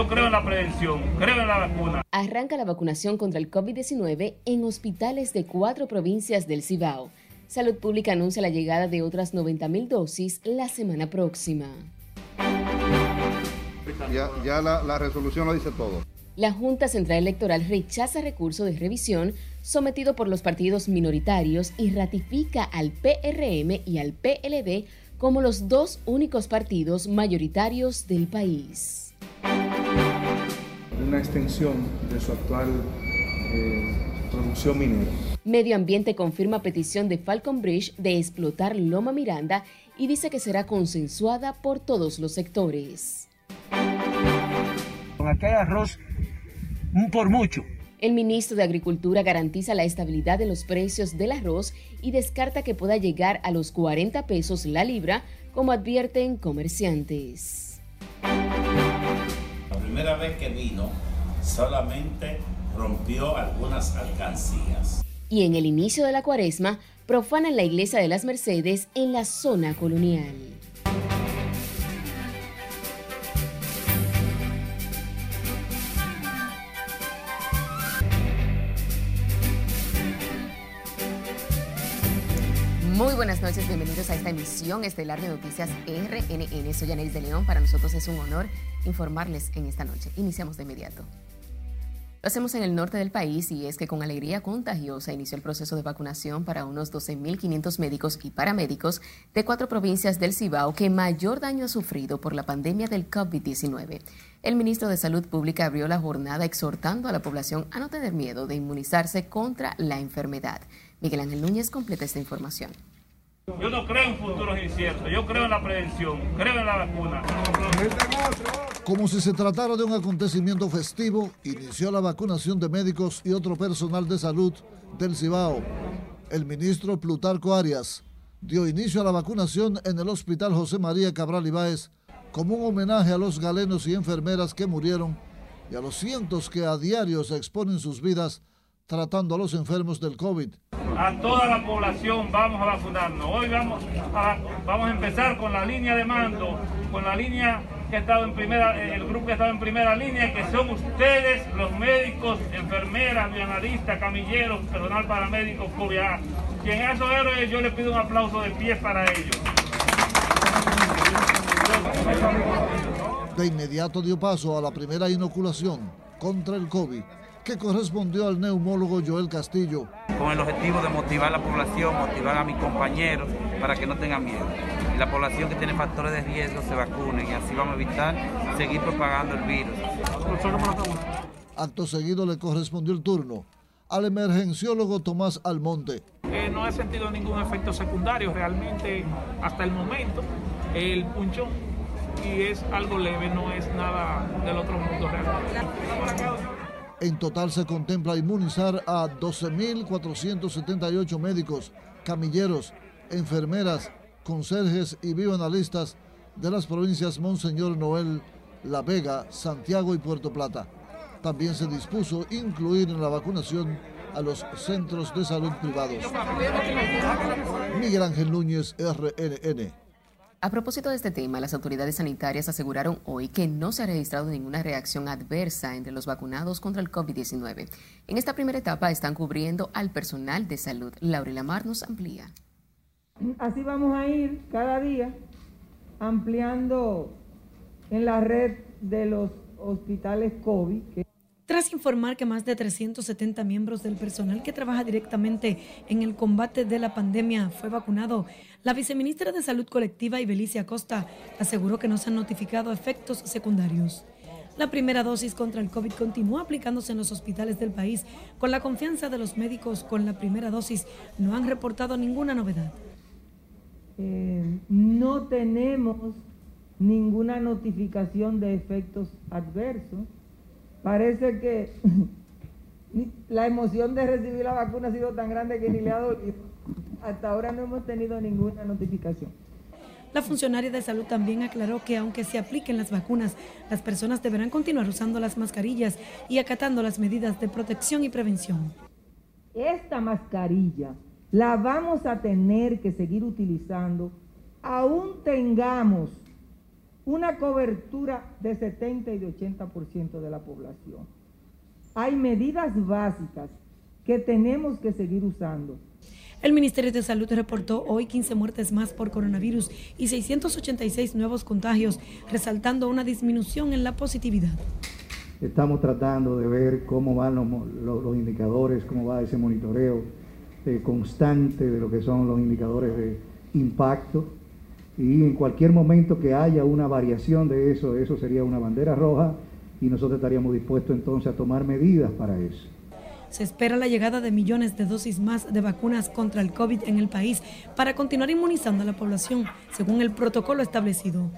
Yo creo en la prevención, creo en la vacuna. Arranca la vacunación contra el COVID-19 en hospitales de cuatro provincias del Cibao. Salud Pública anuncia la llegada de otras 90.000 dosis la semana próxima. Ya, la, la resolución lo dice todo. La Junta Central Electoral rechaza recurso de revisión sometido por los partidos minoritarios y ratifica al PRM y al PLD como los dos únicos partidos mayoritarios del país. Una extensión de su actual eh, producción minera. Medio Ambiente confirma petición de Falcon Bridge de explotar Loma Miranda y dice que será consensuada por todos los sectores. Con aquel arroz por mucho. El ministro de Agricultura garantiza la estabilidad de los precios del arroz y descarta que pueda llegar a los 40 pesos la libra, como advierten comerciantes. Primera vez que vino, solamente rompió algunas alcancías. Y en el inicio de la cuaresma, profanan la iglesia de las Mercedes en la zona colonial. Muy buenas noches, bienvenidos a esta emisión estelar de Noticias RNN. Soy Anelis de León, para nosotros es un honor informarles en esta noche. Iniciamos de inmediato. Lo hacemos en el norte del país y es que con alegría contagiosa inició el proceso de vacunación para unos 12.500 médicos y paramédicos de cuatro provincias del Cibao que mayor daño ha sufrido por la pandemia del COVID-19. El ministro de Salud Pública abrió la jornada exhortando a la población a no tener miedo de inmunizarse contra la enfermedad. Miguel Ángel Núñez completa esta información. Yo no creo en futuros inciertos, yo creo en la prevención, creo en la vacuna. Como si se tratara de un acontecimiento festivo, inició la vacunación de médicos y otro personal de salud del Cibao. El ministro Plutarco Arias dio inicio a la vacunación en el Hospital José María Cabral Ibáez como un homenaje a los galenos y enfermeras que murieron y a los cientos que a diario se exponen sus vidas tratando a los enfermos del COVID. A toda la población vamos a vacunarnos. Hoy vamos a, vamos a empezar con la línea de mando, con la línea que ha estado en primera, el grupo que ha estado en primera línea, que son ustedes, los médicos, enfermeras, bioanalistas, camilleros, personal paramédico, COVID. Quien a esos héroes yo les pido un aplauso de pie para ellos. De inmediato dio paso a la primera inoculación contra el COVID que correspondió al neumólogo Joel Castillo. Con el objetivo de motivar a la población, motivar a mis compañeros para que no tengan miedo. Y la población que tiene factores de riesgo se vacunen y así vamos a evitar seguir propagando el virus. Acto seguido le correspondió el turno al emergenciólogo Tomás Almonte. Eh, no he sentido ningún efecto secundario realmente hasta el momento. El punchón y es algo leve, no es nada del otro mundo realmente. En total se contempla inmunizar a 12.478 médicos, camilleros, enfermeras, conserjes y bioanalistas de las provincias Monseñor Noel, La Vega, Santiago y Puerto Plata. También se dispuso incluir en la vacunación a los centros de salud privados. Miguel Ángel Núñez, RNN. A propósito de este tema, las autoridades sanitarias aseguraron hoy que no se ha registrado ninguna reacción adversa entre los vacunados contra el COVID-19. En esta primera etapa están cubriendo al personal de salud. Laura Lamar nos amplía. Así vamos a ir cada día ampliando en la red de los hospitales COVID. Tras informar que más de 370 miembros del personal que trabaja directamente en el combate de la pandemia fue vacunado, la viceministra de Salud Colectiva, Ibelicia Costa, aseguró que no se han notificado efectos secundarios. La primera dosis contra el COVID continúa aplicándose en los hospitales del país. Con la confianza de los médicos con la primera dosis, no han reportado ninguna novedad. Eh, no tenemos ninguna notificación de efectos adversos Parece que la emoción de recibir la vacuna ha sido tan grande que ni le ha dolido. Hasta ahora no hemos tenido ninguna notificación. La funcionaria de salud también aclaró que aunque se apliquen las vacunas, las personas deberán continuar usando las mascarillas y acatando las medidas de protección y prevención. Esta mascarilla la vamos a tener que seguir utilizando, aún tengamos una cobertura de 70 y de 80% de la población. Hay medidas básicas que tenemos que seguir usando. El Ministerio de Salud reportó hoy 15 muertes más por coronavirus y 686 nuevos contagios, resaltando una disminución en la positividad. Estamos tratando de ver cómo van los, indicadores, cómo va ese monitoreo eh, constante de lo que son los indicadores de impacto. Y en cualquier momento que haya una variación de eso, eso sería una bandera roja y nosotros estaríamos dispuestos entonces a tomar medidas para eso. Se espera la llegada de millones de dosis más de vacunas contra el COVID en el país para continuar inmunizando a la población, según el protocolo establecido.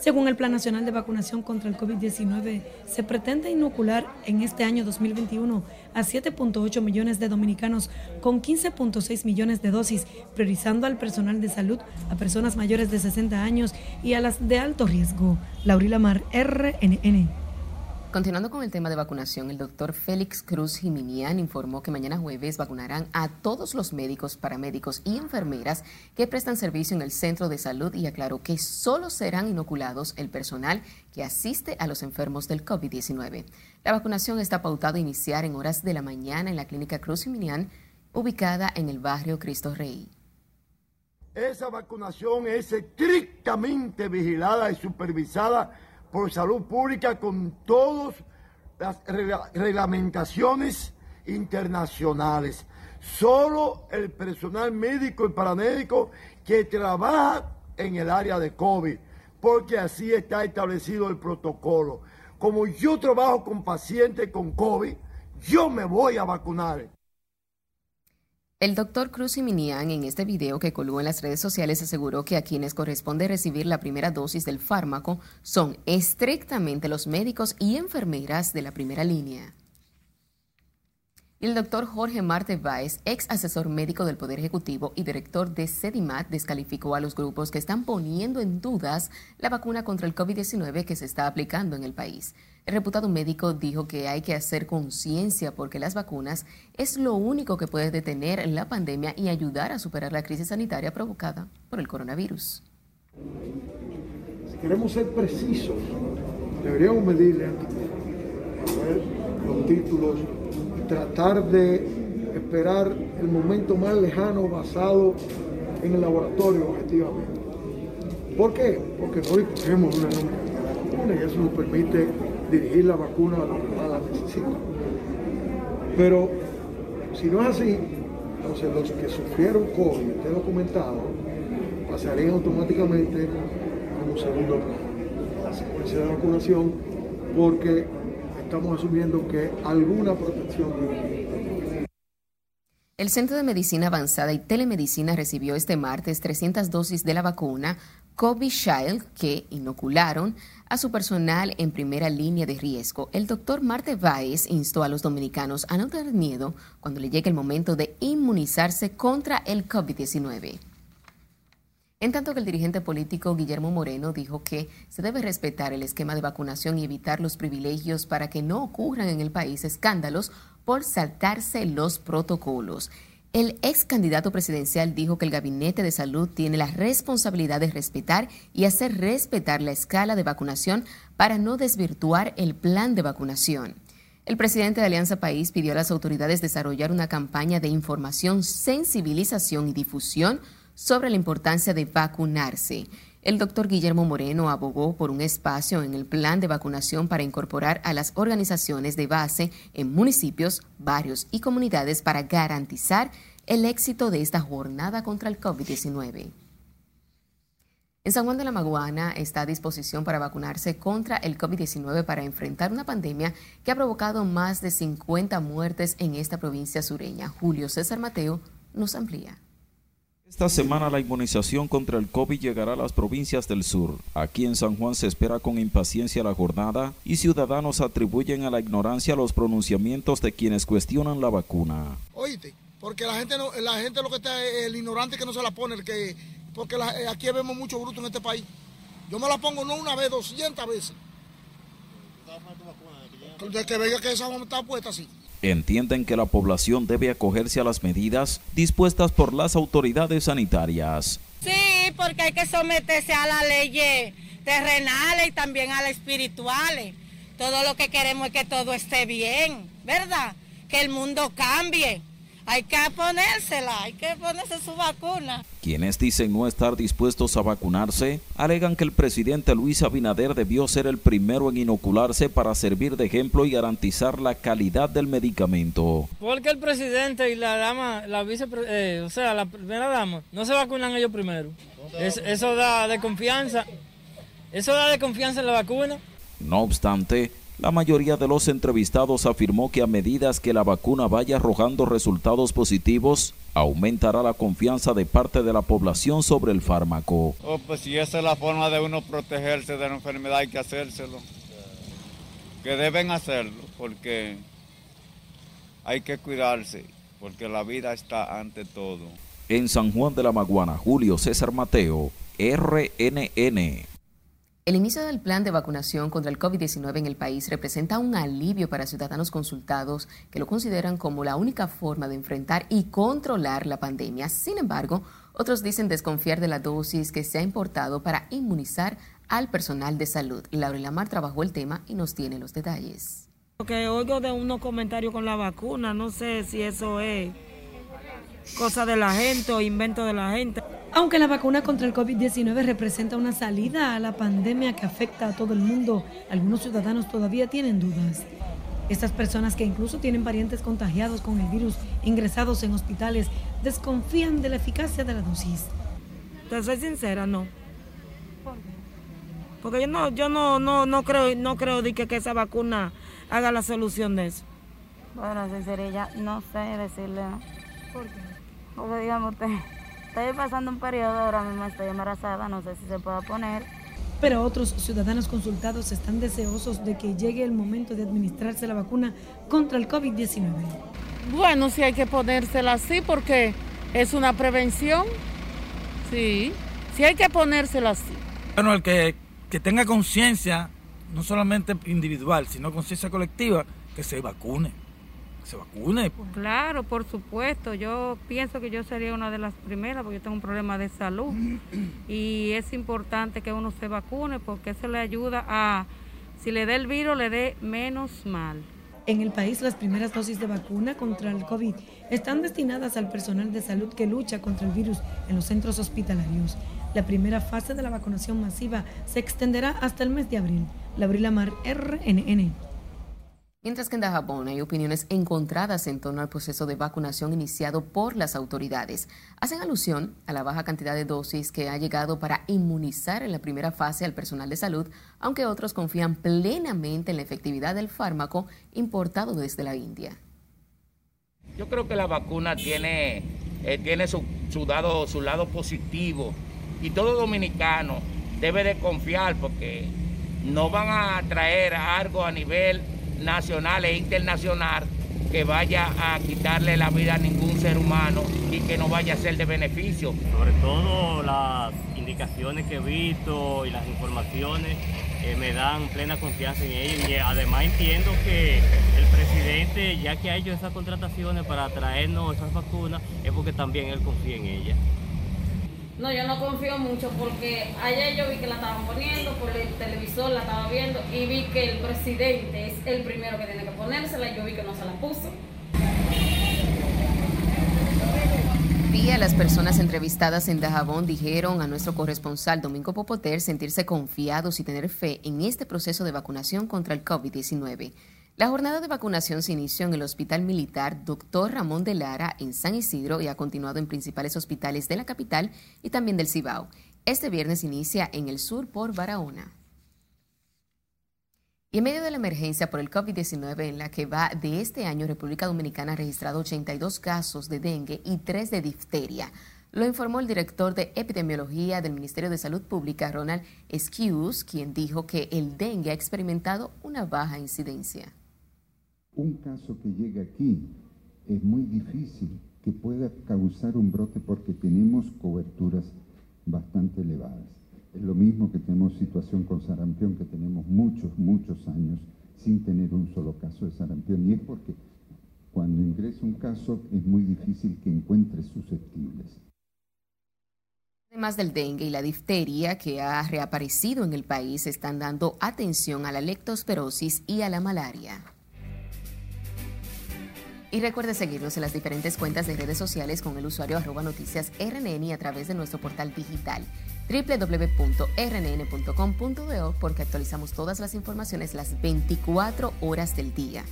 Según el Plan Nacional de Vacunación contra el COVID-19, se pretende inocular en este año 2021 a 7.8 millones de dominicanos con 15.6 millones de dosis, priorizando al personal de salud, a personas mayores de 60 años y a las de alto riesgo. Laurila Mar, RNN. Continuando con el tema de vacunación, el doctor Félix Cruz Jiminian informó que mañana jueves vacunarán a todos los médicos, paramédicos y enfermeras que prestan servicio en el centro de salud y aclaró que solo serán inoculados el personal que asiste a los enfermos del COVID-19. La vacunación está pautada a iniciar en horas de la mañana en la clínica Cruz Jiminian, ubicada en el barrio Cristo Rey. Esa vacunación es estrictamente vigilada y supervisada por salud pública con todas las reglamentaciones internacionales. Solo el personal médico y paramédico que trabaja en el área de COVID, porque así está establecido el protocolo. Como yo trabajo con pacientes con COVID, yo me voy a vacunar. El doctor Cruz Minian en este video que colgó en las redes sociales aseguró que a quienes corresponde recibir la primera dosis del fármaco son estrictamente los médicos y enfermeras de la primera línea. El doctor Jorge Marte Báez, ex asesor médico del Poder Ejecutivo y director de CEDIMAT, descalificó a los grupos que están poniendo en dudas la vacuna contra el COVID-19 que se está aplicando en el país. El reputado médico dijo que hay que hacer conciencia porque las vacunas es lo único que puede detener la pandemia y ayudar a superar la crisis sanitaria provocada por el coronavirus. Si queremos ser precisos, deberíamos medirle los títulos tratar de esperar el momento más lejano basado en el laboratorio objetivamente. ¿Por qué? Porque no disponemos una norma y eso nos permite dirigir la vacuna a los que más la necesitan. Pero si no es así, entonces los que sufrieron COVID, esté documentado, pasarían automáticamente como segundo plano la secuencia de vacunación porque estamos asumiendo que alguna protección el Centro de Medicina Avanzada y Telemedicina recibió este martes 300 dosis de la vacuna Shield que inocularon a su personal en primera línea de riesgo. El doctor Marte Valles instó a los dominicanos a no tener miedo cuando le llegue el momento de inmunizarse contra el COVID-19. En tanto que el dirigente político Guillermo Moreno dijo que se debe respetar el esquema de vacunación y evitar los privilegios para que no ocurran en el país escándalos por saltarse los protocolos. El ex candidato presidencial dijo que el Gabinete de Salud tiene la responsabilidad de respetar y hacer respetar la escala de vacunación para no desvirtuar el plan de vacunación. El presidente de Alianza País pidió a las autoridades desarrollar una campaña de información, sensibilización y difusión sobre la importancia de vacunarse. El doctor Guillermo Moreno abogó por un espacio en el plan de vacunación para incorporar a las organizaciones de base en municipios, barrios y comunidades para garantizar el éxito de esta jornada contra el COVID-19. En San Juan de la Maguana está a disposición para vacunarse contra el COVID-19 para enfrentar una pandemia que ha provocado más de 50 muertes en esta provincia sureña. Julio César Mateo nos amplía. Esta semana la inmunización contra el COVID llegará a las provincias del sur. Aquí en San Juan se espera con impaciencia la jornada y ciudadanos atribuyen a la ignorancia los pronunciamientos de quienes cuestionan la vacuna. Oíste, porque la gente no, la gente lo que está es el ignorante que no se la pone, el que porque eh, aquí vemos mucho bruto en este país. Yo me la pongo no una vez, 200 veces. De que venga que esa está puesta así. Entienden que la población debe acogerse a las medidas dispuestas por las autoridades sanitarias. Sí, porque hay que someterse a la ley terrenales y también a las espirituales. Todo lo que queremos es que todo esté bien, ¿verdad? Que el mundo cambie. Hay que ponérsela, hay que ponerse su vacuna. Quienes dicen no estar dispuestos a vacunarse, alegan que el presidente Luis Abinader debió ser el primero en inocularse para servir de ejemplo y garantizar la calidad del medicamento. Porque el presidente y la dama, la vice, eh, o sea, la primera dama, no se vacunan ellos primero. eso da de confianza, eso da de confianza en la vacuna. No obstante, la mayoría de los entrevistados afirmó que a medida que la vacuna vaya arrojando resultados positivos, aumentará la confianza de parte de la población sobre el fármaco. Oh, pues si esa es la forma de uno protegerse de la enfermedad, hay que hacérselo. Que deben hacerlo, porque hay que cuidarse, porque la vida está ante todo. En San Juan de la Maguana, Julio César Mateo, RNN. El inicio del plan de vacunación contra el COVID-19 en el país representa un alivio para ciudadanos consultados que lo consideran como la única forma de enfrentar y controlar la pandemia. Sin embargo, otros dicen desconfiar de la dosis que se ha importado para inmunizar al personal de salud. Laura Lamar trabajó el tema y nos tiene los detalles. Que oigo de unos comentarios con la vacuna, no sé si eso es cosa de la gente o invento de la gente. Aunque la vacuna contra el COVID-19 representa una salida a la pandemia que afecta a todo el mundo, algunos ciudadanos todavía tienen dudas. Estas personas que incluso tienen parientes contagiados con el virus ingresados en hospitales desconfían de la eficacia de la dosis. Te soy sincera, no. Porque yo no, yo no, no, no creo, no creo de que, que esa vacuna haga la solución de eso. Bueno, sincerilla, no sé decirle. ¿Por qué? Porque digamos usted Estoy pasando un periodo, ahora mismo estoy embarazada, no sé si se pueda poner. Pero otros ciudadanos consultados están deseosos de que llegue el momento de administrarse la vacuna contra el COVID-19. Bueno, sí hay que ponérsela así porque es una prevención. Sí, sí hay que ponérsela así. Bueno, el que, que tenga conciencia, no solamente individual, sino conciencia colectiva, que se vacune se vacune. Claro, por supuesto. Yo pienso que yo sería una de las primeras porque yo tengo un problema de salud y es importante que uno se vacune porque eso le ayuda a, si le da el virus, le dé menos mal. En el país, las primeras dosis de vacuna contra el COVID están destinadas al personal de salud que lucha contra el virus en los centros hospitalarios. La primera fase de la vacunación masiva se extenderá hasta el mes de abril. La Abril Amar, RNN. Mientras que en Dajabón hay opiniones encontradas en torno al proceso de vacunación iniciado por las autoridades. Hacen alusión a la baja cantidad de dosis que ha llegado para inmunizar en la primera fase al personal de salud, aunque otros confían plenamente en la efectividad del fármaco importado desde la India. Yo creo que la vacuna tiene, eh, tiene su, su, lado positivo y todo dominicano debe de confiar porque no van a traer algo a nivel nacional e internacional que vaya a quitarle la vida a ningún ser humano y que no vaya a ser de beneficio. Sobre todo las indicaciones que he visto y las informaciones eh, me dan plena confianza en ellos y además entiendo que el presidente, ya que ha hecho esas contrataciones para traernos esas vacunas, es porque también él confía en ellas. No, yo no confío mucho porque ayer yo vi que la estaban poniendo, por el televisor la estaba viendo y vi que el presidente es el primero que tiene que ponérsela y yo vi que no se la puso. Día, las personas entrevistadas en Dajabón dijeron a nuestro corresponsal Domingo Popoter sentirse confiados y tener fe en este proceso de vacunación contra el COVID-19. La jornada de vacunación se inició en el Hospital Militar Dr. Ramón de Lara en San Isidro y ha continuado en principales hospitales de la capital y también del Cibao. Este viernes inicia en el sur por Barahona. Y en medio de la emergencia por el COVID-19 en la que va de este año, República Dominicana ha registrado 82 casos de dengue y 3 de difteria. Lo informó el director de epidemiología del Ministerio de Salud Pública, Ronald Esquius, quien dijo que el dengue ha experimentado una baja incidencia un caso que llega aquí es muy difícil que pueda causar un brote porque tenemos coberturas bastante elevadas. Es lo mismo que tenemos situación con sarampión, que tenemos muchos, muchos años sin tener un solo caso de sarampión. Y es porque cuando ingresa un caso es muy difícil que encuentre susceptibles. Más del dengue y la difteria que ha reaparecido en el país están dando atención a la leptospirosis y a la malaria. Y recuerde seguirnos en las diferentes cuentas de redes sociales con el usuario arroba noticias RNN y a través de nuestro portal digital www.rnn.com.do porque actualizamos todas las informaciones las 24 horas del día.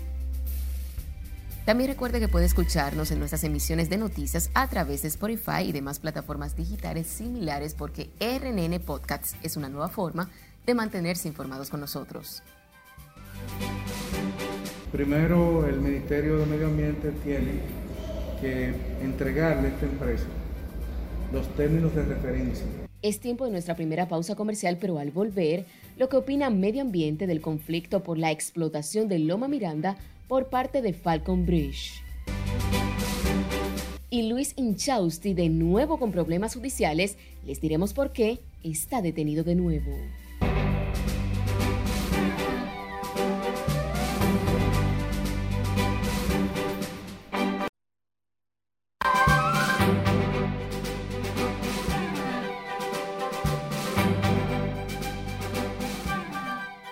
También recuerde que puede escucharnos en nuestras emisiones de noticias a través de Spotify y demás plataformas digitales similares porque RNN Podcasts es una nueva forma de mantenerse informados con nosotros. Primero, el Ministerio de Medio Ambiente tiene que entregarle a esta empresa los términos de referencia. Es tiempo de nuestra primera pausa comercial, pero al volver, lo que opina Medio Ambiente del conflicto por la explotación de Loma Miranda por parte de Falcon Bridge. Y Luis Inchausti, de nuevo con problemas judiciales, les diremos por qué está detenido de nuevo.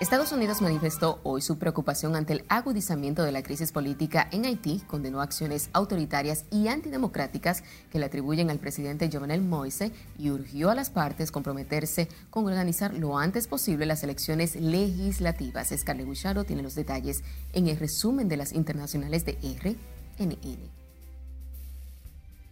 Estados Unidos manifestó hoy su preocupación ante el agudizamiento de la crisis política en Haití, condenó acciones autoritarias y antidemocráticas que le atribuyen al presidente Jovenel Moise y urgió a las partes comprometerse con organizar lo antes posible las elecciones legislativas. Scarlett Guicharo tiene los detalles en el resumen de las internacionales de RNN.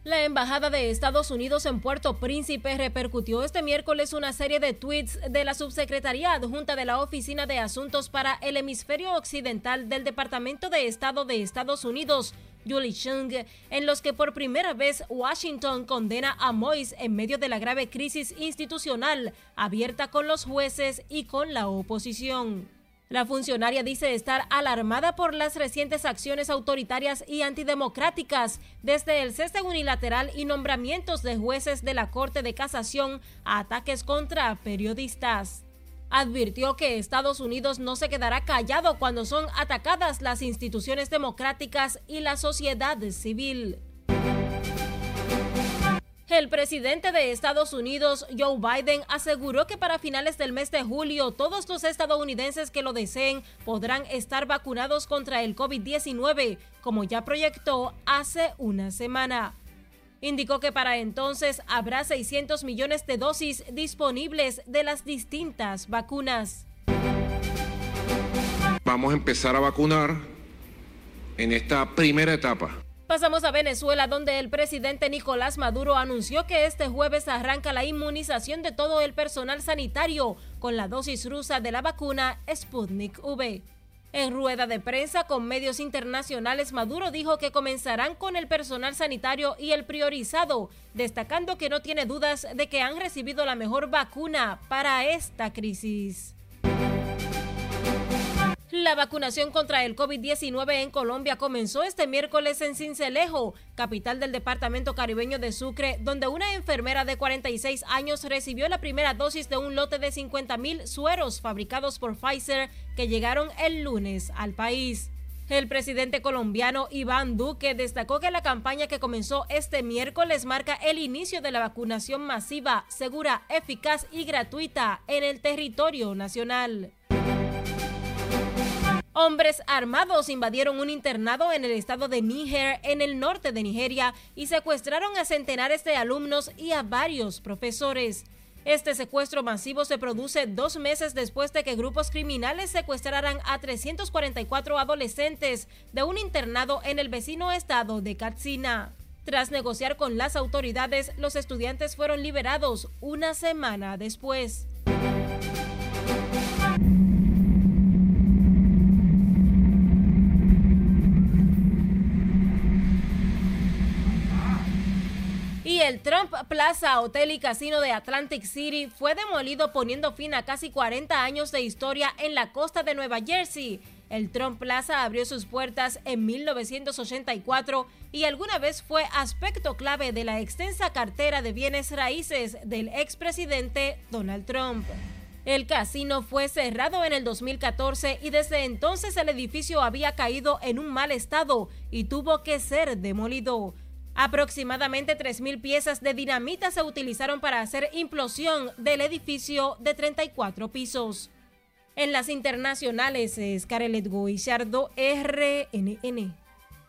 La Embajada de Estados Unidos en Puerto Príncipe repercutió este miércoles una serie de tweets de la Subsecretaría Adjunta de la Oficina de Asuntos para el Hemisferio Occidental del Departamento de Estado de Estados Unidos, Julie Chung, en los que por primera vez Washington condena a Moise en medio de la grave crisis institucional abierta con los jueces y con la oposición. La funcionaria dice estar alarmada por las recientes acciones autoritarias y antidemocráticas, desde el cese unilateral y nombramientos de jueces de la Corte de Casación a ataques contra periodistas. Advirtió que Estados Unidos no se quedará callado cuando son atacadas las instituciones democráticas y la sociedad civil. El presidente de Estados Unidos, Joe Biden, aseguró que para finales del mes de julio todos los estadounidenses que lo deseen podrán estar vacunados contra el COVID-19, como ya proyectó hace una semana. Indicó que para entonces habrá 600 millones de dosis disponibles de las distintas vacunas. Vamos a empezar a vacunar en esta primera etapa Pasamos a Venezuela, donde el presidente Nicolás Maduro anunció que este jueves arranca la inmunización de todo el personal sanitario con la dosis rusa de la vacuna Sputnik V. En rueda de prensa con medios internacionales, Maduro dijo que comenzarán con el personal sanitario y el priorizado, destacando que no tiene dudas de que han recibido la mejor vacuna para esta crisis. La vacunación contra el COVID-19 en Colombia comenzó este miércoles en Cincelejo, capital del departamento caribeño de Sucre, donde una enfermera de 46 años recibió la primera dosis de un lote de 50 mil sueros fabricados por Pfizer que llegaron el lunes al país. El presidente colombiano Iván Duque destacó que la campaña que comenzó este miércoles marca el inicio de la vacunación masiva, segura, eficaz y gratuita en el territorio nacional. Hombres armados invadieron un internado en el estado de Níger, en el norte de Nigeria, y secuestraron a centenares de alumnos y a varios profesores. Este secuestro masivo se produce dos meses después de que grupos criminales secuestraran a 344 adolescentes de un internado en el vecino estado de Katsina. Tras negociar con las autoridades, los estudiantes fueron liberados una semana después. Y el Trump Plaza Hotel y Casino de Atlantic City fue demolido poniendo fin a casi 40 años de historia en la costa de Nueva Jersey. El Trump Plaza abrió sus puertas en 1984 y alguna vez fue aspecto clave de la extensa cartera de bienes raíces del expresidente Donald Trump. El casino fue cerrado en el 2014 y desde entonces el edificio había caído en un mal estado y tuvo que ser demolido. Aproximadamente 3.000 piezas de dinamita se utilizaron para hacer implosión del edificio de 34 pisos. En las internacionales, Scarlett Guillardo, RNN.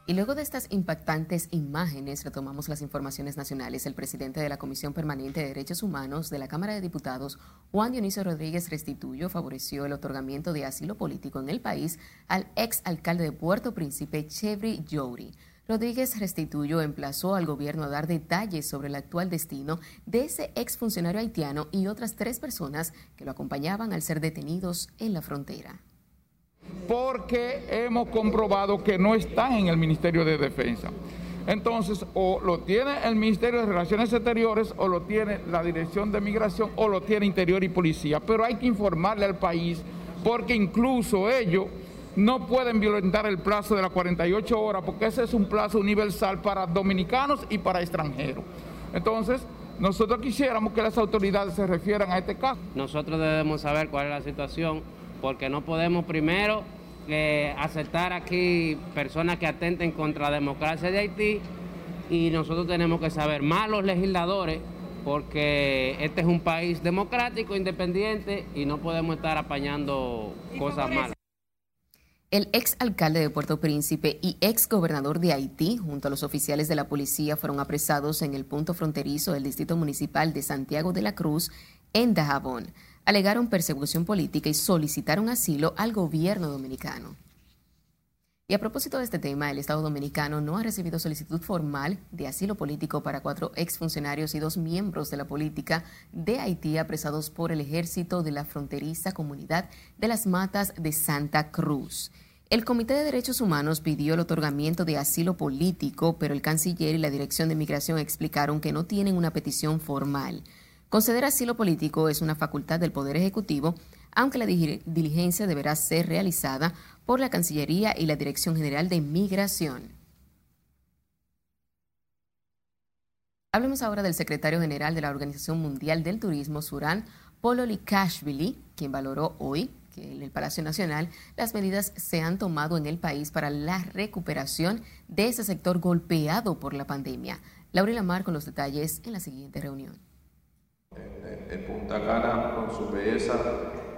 Y luego de estas impactantes imágenes, retomamos las informaciones nacionales. El presidente de la Comisión Permanente de Derechos Humanos de la Cámara de Diputados, Juan Dionisio Rodríguez Restituyo, favoreció el otorgamiento de asilo político en el país al ex alcalde de Puerto Príncipe, Chevry Jory. Rodríguez Restituyo emplazó al gobierno a dar detalles sobre el actual destino de ese exfuncionario haitiano y otras tres personas que lo acompañaban al ser detenidos en la frontera. Porque hemos comprobado que no están en el Ministerio de Defensa. Entonces, o lo tiene el Ministerio de Relaciones Exteriores, o lo tiene la Dirección de Migración, o lo tiene Interior y Policía. Pero hay que informarle al país, porque incluso ellos no pueden violentar el plazo de las 48 horas porque ese es un plazo universal para dominicanos y para extranjeros. Entonces, nosotros quisiéramos que las autoridades se refieran a este caso. Nosotros debemos saber cuál es la situación porque no podemos primero eh, aceptar aquí personas que atenten contra la democracia de Haití y nosotros tenemos que saber más los legisladores porque este es un país democrático, independiente y no podemos estar apañando cosas malas. El ex alcalde de Puerto Príncipe y ex gobernador de Haití, junto a los oficiales de la policía, fueron apresados en el punto fronterizo del Distrito Municipal de Santiago de la Cruz, en Dajabón. Alegaron persecución política y solicitaron asilo al gobierno dominicano. Y a propósito de este tema, el Estado dominicano no ha recibido solicitud formal de asilo político para cuatro exfuncionarios y dos miembros de la política de Haití apresados por el ejército de la fronteriza comunidad de las Matas de Santa Cruz. El Comité de Derechos Humanos pidió el otorgamiento de asilo político, pero el canciller y la Dirección de Migración explicaron que no tienen una petición formal. Conceder asilo político es una facultad del Poder Ejecutivo, aunque la diligencia deberá ser realizada por la Cancillería y la Dirección General de Migración. Hablemos ahora del secretario general de la Organización Mundial del Turismo, Surán Pololikashvili, quien valoró hoy en el Palacio Nacional las medidas se han tomado en el país para la recuperación de ese sector golpeado por la pandemia. Laura Lamar con los detalles en la siguiente reunión. En, Punta Cana con su belleza,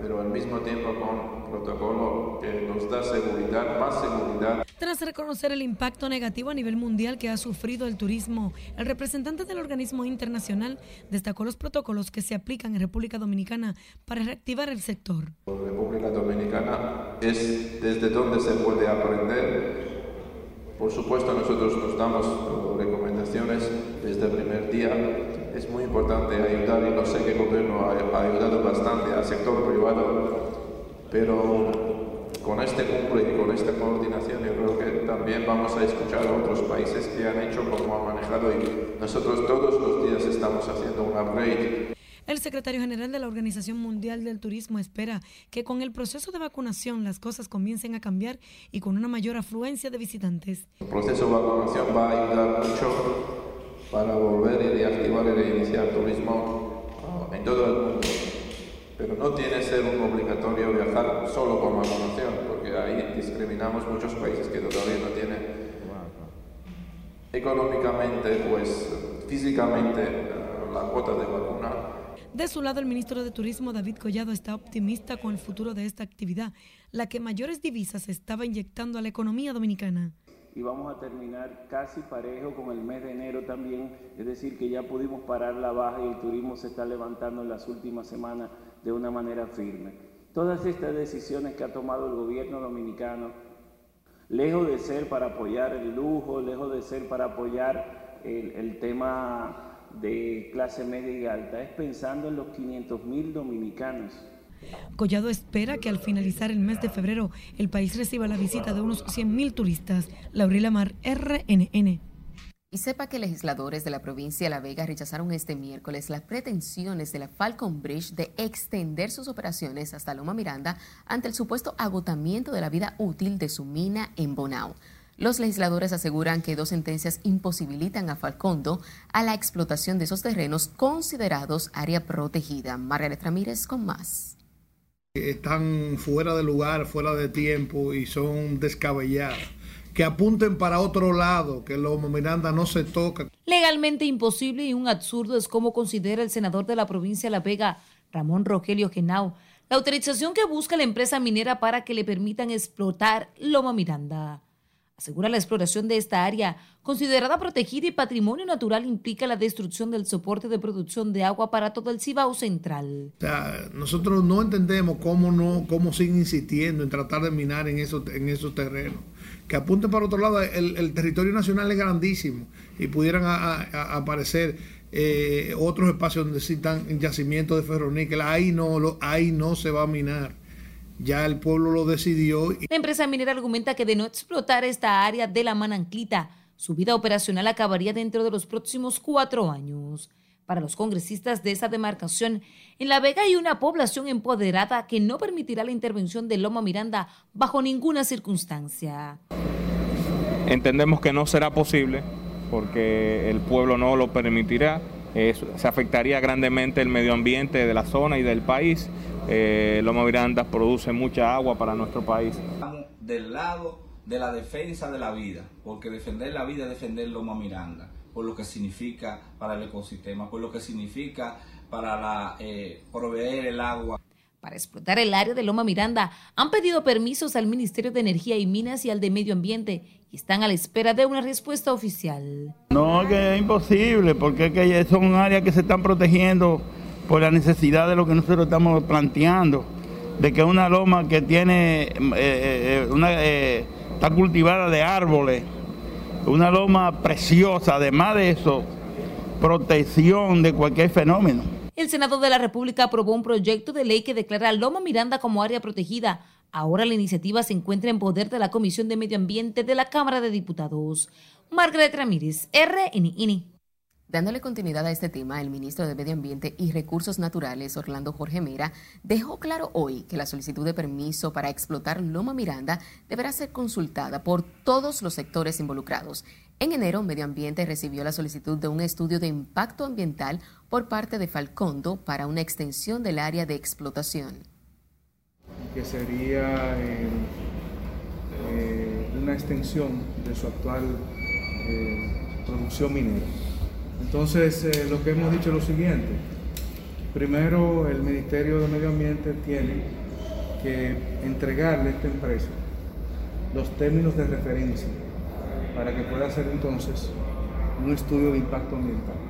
pero al mismo tiempo con protocolo que nos da seguridad, más seguridad. Tras reconocer el impacto negativo a nivel mundial que ha sufrido el turismo, el representante del organismo internacional destacó los protocolos que se aplican en República Dominicana para reactivar el sector. República Dominicana es desde donde se puede aprender. Por supuesto, nosotros nos damos recomendaciones desde el primer día es muy importante ayudar y no sé que el gobierno ha, ayudado bastante al sector privado, pero con este cumple y con esta coordinación yo creo que también vamos a escuchar a otros países que han hecho como han manejado y nosotros todos los días estamos haciendo un upgrade. El secretario general de la Organización Mundial del Turismo espera que con el proceso de vacunación las cosas comiencen a cambiar y con una mayor afluencia de visitantes. El proceso de vacunación va a ayudar mucho para volver y reactivar y reiniciar turismo en todo el mundo. Pero no tiene ser un obligatorio viajar solo con vacunación, porque ahí discriminamos muchos países que todavía no tienen económicamente, pues físicamente ah, la cuota de vacuna. De su lado, el ministro de Turismo, David Collado, está optimista con el futuro de esta actividad, la que mayores divisas estaba inyectando a la economía dominicana y vamos a terminar casi parejo con el mes de enero también, es decir, que ya pudimos parar la baja y el turismo se está levantando en las últimas semanas de una manera firme. Todas estas decisiones que ha tomado el gobierno dominicano, lejos de ser para apoyar el lujo, lejos de ser para apoyar el, tema de clase media y alta, es pensando en los 500 mil dominicanos Collado espera que al finalizar el mes de febrero el país reciba la visita de unos 100.000 turistas. Laurila Mar, RNN. Y sepa que legisladores de la provincia de La Vega rechazaron este miércoles las pretensiones de la Falcon Bridge de extender sus operaciones hasta Loma Miranda ante el supuesto agotamiento de la vida útil de su mina en Bonao. Los legisladores aseguran que dos sentencias imposibilitan a Falcondo a la explotación de esos terrenos considerados área protegida. Margaret Ramírez con más están fuera de lugar, fuera de tiempo y son descabelladas que apunten para otro lado, que Loma Miranda no se toca. Legalmente imposible y un absurdo es como considera el senador de la provincia de La Vega, Ramón Rogelio Genao, la autorización que busca la empresa minera para que le permitan explotar Loma Miranda. Asegura la exploración de esta área, considerada protegida y patrimonio natural, implica la destrucción del soporte de producción de agua para todo el Cibao central. O sea, nosotros no entendemos cómo no, cómo siguen insistiendo en tratar de minar en esos, en esos terrenos. Que apunten para otro lado, el, territorio nacional es grandísimo y pudieran aparecer eh, otros espacios donde existan yacimientos de ferroníquel. Ahí no, ahí no se va a minar ya el pueblo lo decidió. La empresa minera argumenta que de no explotar esta área de la Mananclita, su vida operacional acabaría dentro de los próximos cuatro años. Para los congresistas de esa demarcación, en La Vega hay una población empoderada que no permitirá la intervención de Loma Miranda bajo ninguna circunstancia. Entendemos que no será posible porque el pueblo no lo permitirá. se afectaría grandemente el medio ambiente de la zona y del país eh, Loma Miranda produce mucha agua para nuestro país. Estamos del lado de la defensa de la vida, porque defender la vida es defender Loma Miranda, por lo que significa para el ecosistema, por lo que significa para la, eh, proveer el agua. Para explotar el área de Loma Miranda, han pedido permisos al Ministerio de Energía y Minas y al de Medio Ambiente y están a la espera de una respuesta oficial. No, que es imposible, porque es que son áreas que se están protegiendo por la necesidad de lo que nosotros estamos planteando, de que una loma que tiene, eh, eh, una, eh, está cultivada de árboles, una loma preciosa, además de eso, protección de cualquier fenómeno. El Senado de la República aprobó un proyecto de ley que declara Loma Miranda como área protegida. Ahora la iniciativa se encuentra en poder de la Comisión de Medio Ambiente de la Cámara de Diputados. Margaret Ramírez, RNINI. Dándole continuidad a este tema, el ministro de Medio Ambiente y Recursos Naturales, Orlando Jorge Mera, dejó claro hoy que la solicitud de permiso para explotar Loma Miranda deberá ser consultada por todos los sectores involucrados. En enero, Medio Ambiente recibió la solicitud de un estudio de impacto ambiental por parte de Falcondo para una extensión del área de explotación. Que sería eh, eh, una extensión de su actual eh, producción minera. Entonces, eh, lo que hemos dicho es lo siguiente. Primero, el Ministerio de Medio Ambiente tiene que entregarle a esta empresa los términos de referencia para que pueda hacer entonces un estudio de impacto ambiental.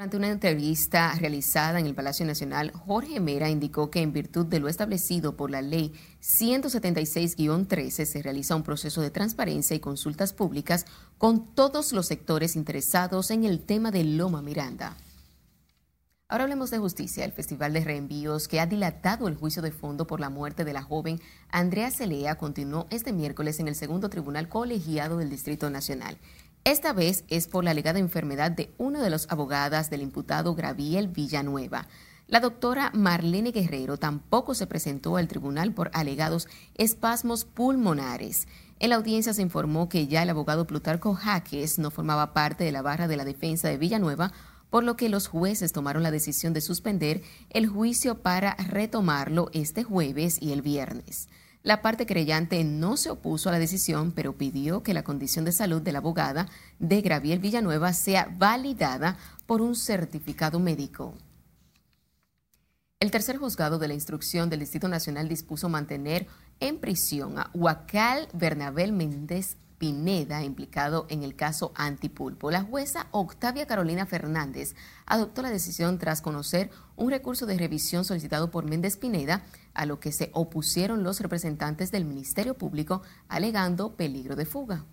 Durante una entrevista realizada en el Palacio Nacional, Jorge Mera indicó que en virtud de lo establecido por la ley 176-13 se realiza un proceso de transparencia y consultas públicas con todos los sectores interesados en el tema de Loma Miranda. Ahora hablemos de justicia. El Festival de Reenvíos, que ha dilatado el juicio de fondo por la muerte de la joven Andrea Celea, continuó este miércoles en el segundo tribunal colegiado del Distrito Nacional. Esta vez es por la alegada enfermedad de una de las abogadas del imputado Graviel Villanueva. La doctora Marlene Guerrero tampoco se presentó al tribunal por alegados espasmos pulmonares. En la audiencia se informó que ya el abogado Plutarco Jaques no formaba parte de la barra de la defensa de Villanueva, por lo que los jueces tomaron la decisión de suspender el juicio para retomarlo este jueves y el viernes. La parte creyente no se opuso a la decisión, pero pidió que la condición de salud de la abogada de Graviel Villanueva sea validada por un certificado médico. El tercer juzgado de la instrucción del Distrito Nacional dispuso mantener en prisión a Huacal Bernabel Méndez Pineda, implicado en el caso Antipulpo. La jueza Octavia Carolina Fernández adoptó la decisión tras conocer un recurso de revisión solicitado por Méndez Pineda, a lo que se opusieron los representantes del Ministerio Público, alegando peligro de fuga.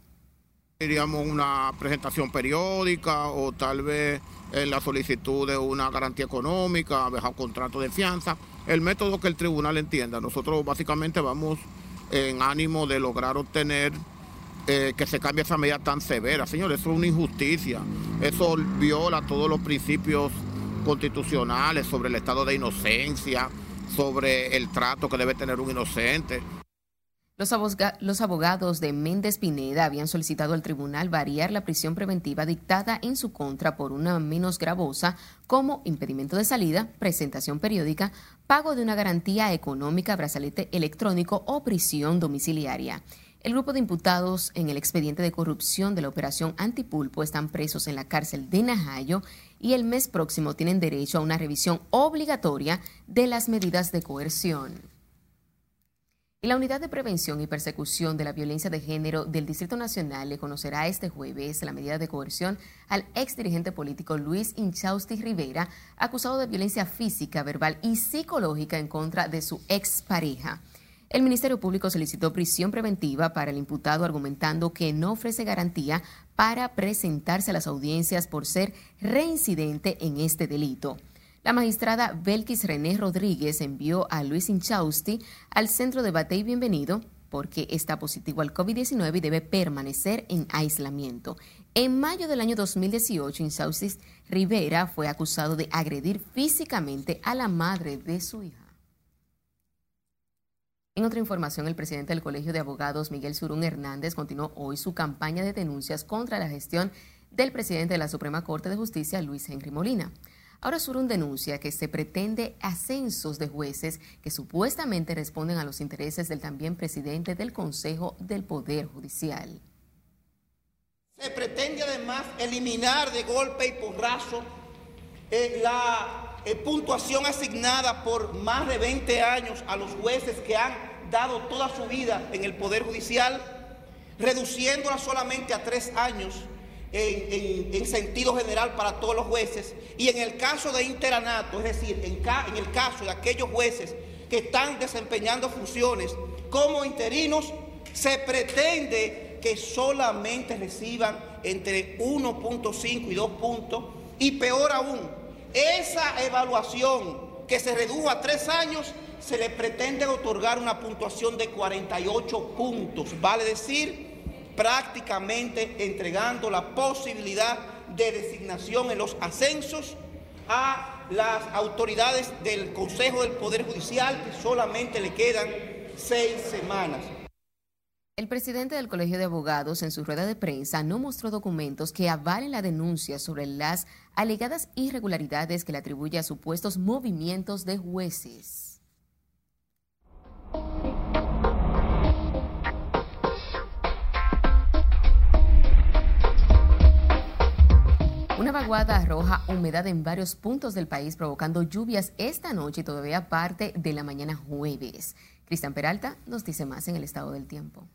Diríamos una presentación periódica o tal vez en la solicitud de una garantía económica, bajo contrato de fianza, el método que el tribunal entienda. Nosotros básicamente vamos en ánimo de lograr obtener eh, que se cambie esa medida tan severa. Señores, eso es una injusticia. Eso viola todos los principios constitucionales sobre el estado de inocencia, sobre el trato que debe tener un inocente. Los, abogados de Méndez Pineda habían solicitado al tribunal variar la prisión preventiva dictada en su contra por una menos gravosa como impedimento de salida, presentación periódica, pago de una garantía económica, brazalete electrónico o prisión domiciliaria. El grupo de imputados en el expediente de corrupción de la operación Antipulpo están presos en la cárcel de Najayo y el mes próximo tienen derecho a una revisión obligatoria de las medidas de coerción. Y la Unidad de Prevención y Persecución de la Violencia de Género del Distrito Nacional le conocerá este jueves la medida de coerción al ex dirigente político Luis Inchausti Rivera, acusado de violencia física, verbal y psicológica en contra de su expareja. El Ministerio Público solicitó prisión preventiva para el imputado argumentando que no ofrece garantía para presentarse a las audiencias por ser reincidente en este delito. La magistrada Belkis René Rodríguez envió a Luis Inchausti al centro de Bate y Bienvenido porque está positivo al COVID-19 y debe permanecer en aislamiento. En mayo del año 2018, Inchausti Rivera fue acusado de agredir físicamente a la madre de su hija. En otra información, el presidente del Colegio de Abogados, Miguel Surún Hernández, continuó hoy su campaña de denuncias contra la gestión del presidente de la Suprema Corte de Justicia, Luis Henry Molina. Ahora Surún denuncia que se pretende ascensos de jueces que supuestamente responden a los intereses del también presidente del Consejo del Poder Judicial. Se pretende además eliminar de golpe y porrazo eh, la eh, puntuación asignada por más de 20 años a los jueces que han dado toda su vida en el Poder Judicial, reduciéndola solamente a tres años en, sentido general para todos los jueces. Y en el caso de interanato, es decir, en, en el caso de aquellos jueces que están desempeñando funciones como interinos, se pretende que solamente reciban entre 1.5 y 2 puntos. Y peor aún, esa evaluación que se redujo a tres años, se le pretende otorgar una puntuación de 48 puntos, vale decir, prácticamente entregando la posibilidad de designación en los ascensos a las autoridades del Consejo del Poder Judicial, que solamente le quedan seis semanas. El presidente del Colegio de Abogados en su rueda de prensa no mostró documentos que avalen la denuncia sobre las alegadas irregularidades que le atribuye a supuestos movimientos de jueces. Una vaguada arroja humedad en varios puntos del país, provocando lluvias esta noche y todavía parte de la mañana jueves. Cristian Peralta nos dice más en el estado del tiempo.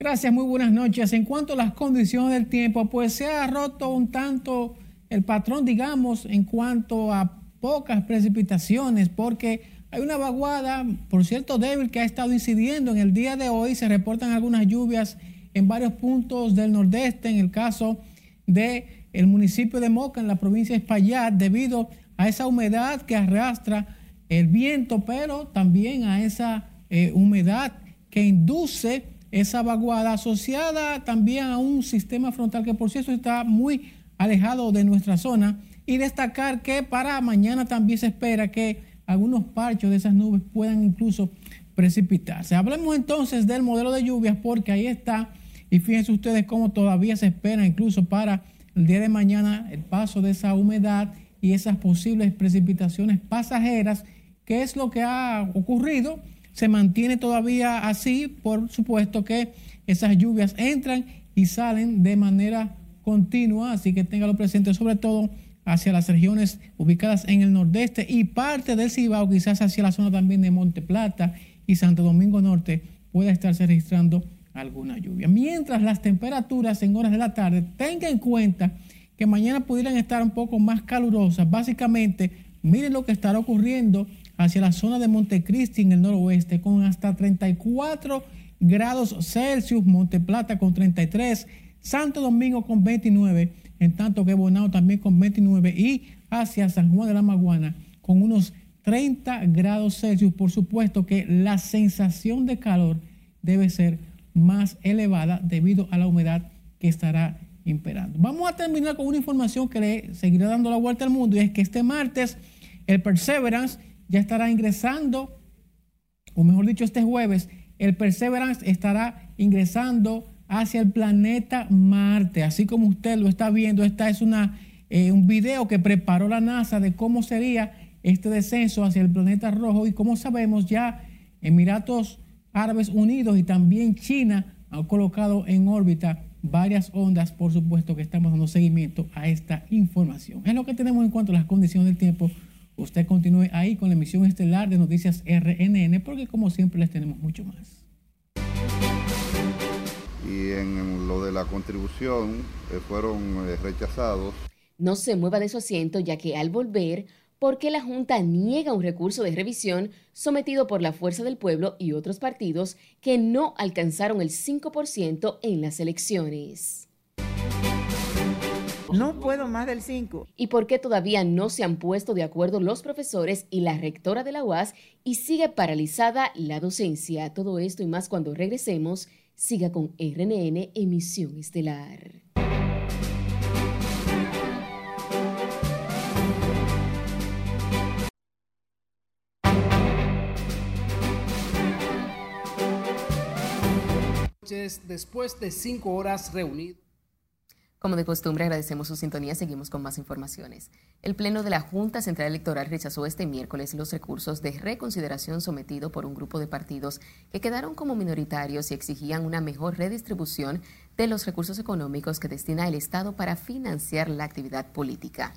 Gracias, muy buenas noches. En cuanto a las condiciones del tiempo, pues se ha roto un tanto el patrón, digamos, en cuanto a pocas precipitaciones, porque hay una vaguada, por cierto, débil que ha estado incidiendo en el día de hoy. Se reportan algunas lluvias en varios puntos del nordeste, en el caso del el municipio de Moca, en la provincia de Espaillat, debido a esa humedad que arrastra el viento, pero también a esa eh, humedad que induce esa vaguada asociada también a un sistema frontal que por cierto está muy alejado de nuestra zona y destacar que para mañana también se espera que algunos parchos de esas nubes puedan incluso precipitarse. Hablemos entonces del modelo de lluvias porque ahí está y fíjense ustedes cómo todavía se espera incluso para el día de mañana el paso de esa humedad y esas posibles precipitaciones pasajeras, que es lo que ha ocurrido. Se mantiene todavía así, por supuesto que esas lluvias entran y salen de manera continua, así que téngalo presente sobre todo hacia las regiones ubicadas en el nordeste y parte del Cibao, quizás hacia la zona también de Monte Plata y Santo Domingo Norte, pueda estarse registrando alguna lluvia. Mientras las temperaturas en horas de la tarde, tenga en cuenta que mañana pudieran estar un poco más calurosas. Básicamente, miren lo que estará ocurriendo hacia la zona de Montecristi en el noroeste, con hasta 34 grados Celsius, Monte Plata con 33, Santo Domingo con 29, en tanto que Bonao también con 29 y hacia San Juan de la Maguana con unos 30 grados Celsius. Por supuesto que la sensación de calor debe ser más elevada debido a la humedad que estará imperando. Vamos a terminar con una información que le seguirá dando la vuelta al mundo y es que este martes el Perseverance ya estará ingresando, o mejor dicho, este jueves, el Perseverance estará ingresando hacia el planeta Marte. Así como usted lo está viendo, esta es una, eh, un video que preparó la NASA de cómo sería este descenso hacia el planeta rojo y como sabemos ya Emiratos Árabes Unidos y también China han colocado en órbita varias ondas. Por supuesto que estamos dando seguimiento a esta información. Es lo que tenemos en cuanto a las condiciones del tiempo. Usted continúe ahí con la emisión estelar de Noticias RNN porque como siempre les tenemos mucho más. Y en lo de la contribución eh, fueron eh, rechazados. No se mueva de su asiento ya que al volver porque la Junta niega un recurso de revisión sometido por la Fuerza del Pueblo y otros partidos que no alcanzaron el 5% en las elecciones. No puedo más del 5. ¿Y por qué todavía no se han puesto de acuerdo los profesores y la rectora de la UAS y sigue paralizada la docencia? Todo esto y más cuando regresemos, siga con RNN Emisión Estelar. Después de cinco horas reunidos. Como de costumbre, agradecemos su sintonía. Seguimos con más informaciones. El Pleno de la Junta Central Electoral rechazó este miércoles los recursos de reconsideración sometido por un grupo de partidos que quedaron como minoritarios y exigían una mejor redistribución de los recursos económicos que destina el Estado para financiar la actividad política.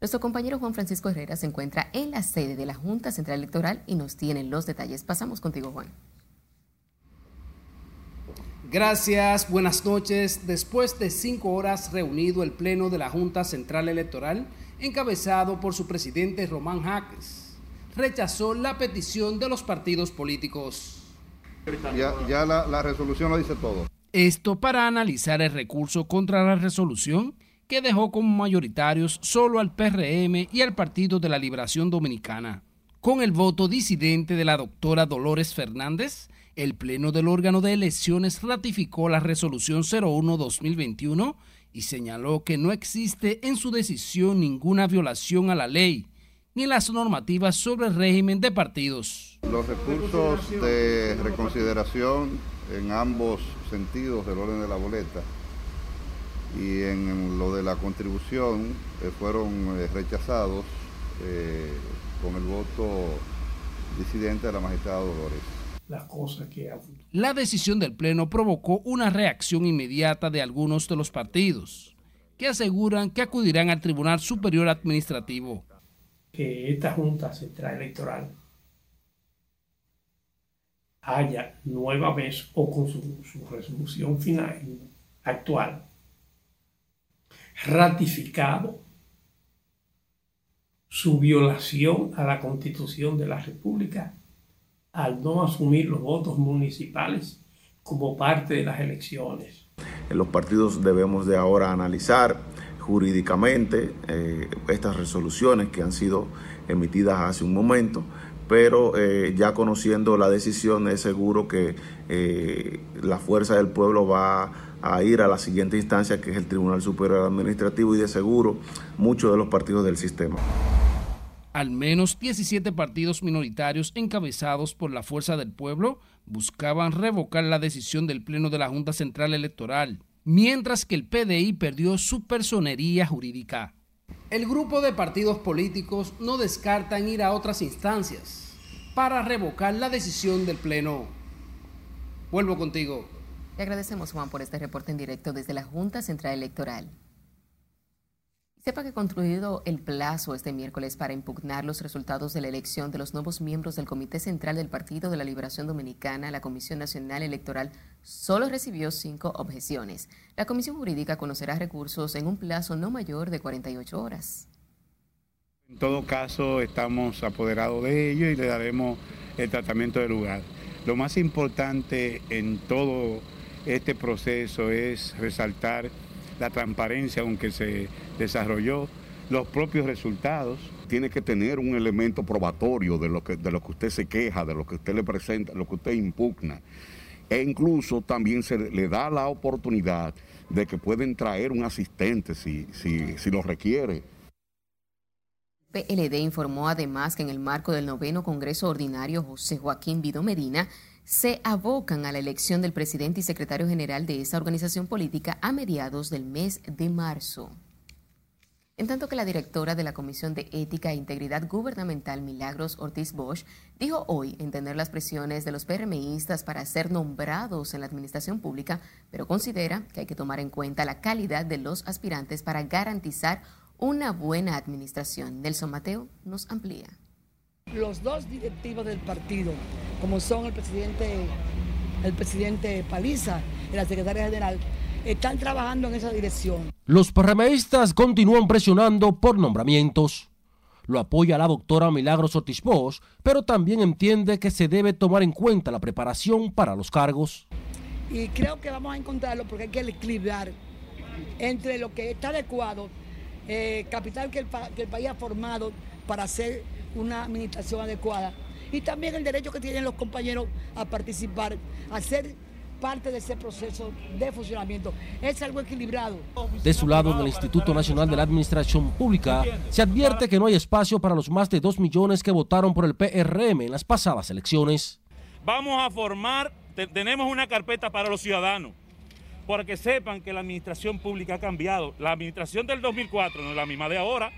Nuestro compañero Juan Francisco Herrera se encuentra en la sede de la Junta Central Electoral y nos tiene los detalles. Pasamos contigo, Juan. Gracias, buenas noches. Después de cinco horas reunido el Pleno de la Junta Central Electoral, encabezado por su presidente Román Jaques, rechazó la petición de los partidos políticos. Ya, la, la resolución lo dice todo. Esto para analizar el recurso contra la resolución que dejó como mayoritarios solo al PRM y al Partido de la Liberación Dominicana. Con el voto disidente de la doctora Dolores Fernández, el Pleno del órgano de elecciones ratificó la resolución 01-2021 y señaló que no existe en su decisión ninguna violación a la ley ni las normativas sobre el régimen de partidos. Los recursos de reconsideración en ambos sentidos del orden de la boleta y en lo de la contribución eh, fueron eh, rechazados eh, con el voto disidente de la magistrada Dolores las que La decisión del Pleno provocó una reacción inmediata de algunos de los partidos, que aseguran que acudirán al Tribunal Superior Administrativo. Que esta Junta Central Electoral haya nueva vez o con su, su resolución final actual ratificado su violación a la Constitución de la República al no asumir los votos municipales como parte de las elecciones. Los partidos debemos de ahora analizar jurídicamente eh, estas resoluciones que han sido emitidas hace un momento, pero eh, ya conociendo la decisión es seguro que eh, la fuerza del pueblo va a ir a la siguiente instancia que es el Tribunal Superior Administrativo y de seguro muchos de los partidos del sistema. Al menos 17 partidos minoritarios encabezados por la Fuerza del Pueblo buscaban revocar la decisión del Pleno de la Junta Central Electoral, mientras que el PDI perdió su personería jurídica. El grupo de partidos políticos no descartan ir a otras instancias para revocar la decisión del Pleno. Vuelvo contigo. Le agradecemos, Juan, por este reporte en directo desde la Junta Central Electoral. Sepa que concluido el plazo este miércoles para impugnar los resultados de la elección de los nuevos miembros del Comité Central del Partido de la Liberación Dominicana, la Comisión Nacional Electoral solo recibió cinco objeciones. La Comisión Jurídica conocerá recursos en un plazo no mayor de 48 horas. En todo caso, estamos apoderados de ello y le daremos el tratamiento de lugar. Lo más importante en todo este proceso es resaltar la transparencia con que se desarrolló, los propios resultados. Tiene que tener un elemento probatorio de lo que, de lo que usted se queja, de lo que usted le presenta, lo que usted impugna. E incluso también se le da la oportunidad de que pueden traer un asistente si, si, si lo requiere. PLD informó además que en el marco del noveno Congreso Ordinario José Joaquín Vido Medina se abocan a la elección del presidente y secretario general de esa organización política a mediados del mes de marzo. En tanto que la directora de la Comisión de Ética e Integridad Gubernamental, Milagros Ortiz Bosch, dijo hoy entender las presiones de los PRMistas para ser nombrados en la administración pública, pero considera que hay que tomar en cuenta la calidad de los aspirantes para garantizar una buena administración. Nelson Mateo nos amplía. Los dos directivos del partido, como son el presidente, el presidente Paliza y la secretaria general, están trabajando en esa dirección. Los PRMistas continúan presionando por nombramientos. Lo apoya la doctora Milagros Ortiz Bosch, pero también entiende que se debe tomar en cuenta la preparación para los cargos. Y creo que vamos a encontrarlo porque hay que equilibrar entre lo que está adecuado, eh, capital que el, que el país ha formado para hacer una administración adecuada y también el derecho que tienen los compañeros a participar, a ser parte de ese proceso de funcionamiento. Es algo equilibrado. De su lado, en el Instituto Nacional de la Administración Pública, se advierte que no hay espacio para los más de dos millones que votaron por el PRM en las pasadas elecciones. Vamos a formar, tenemos una carpeta para los ciudadanos, para que sepan que la administración pública ha cambiado. La administración del 2004 no es la misma de ahora.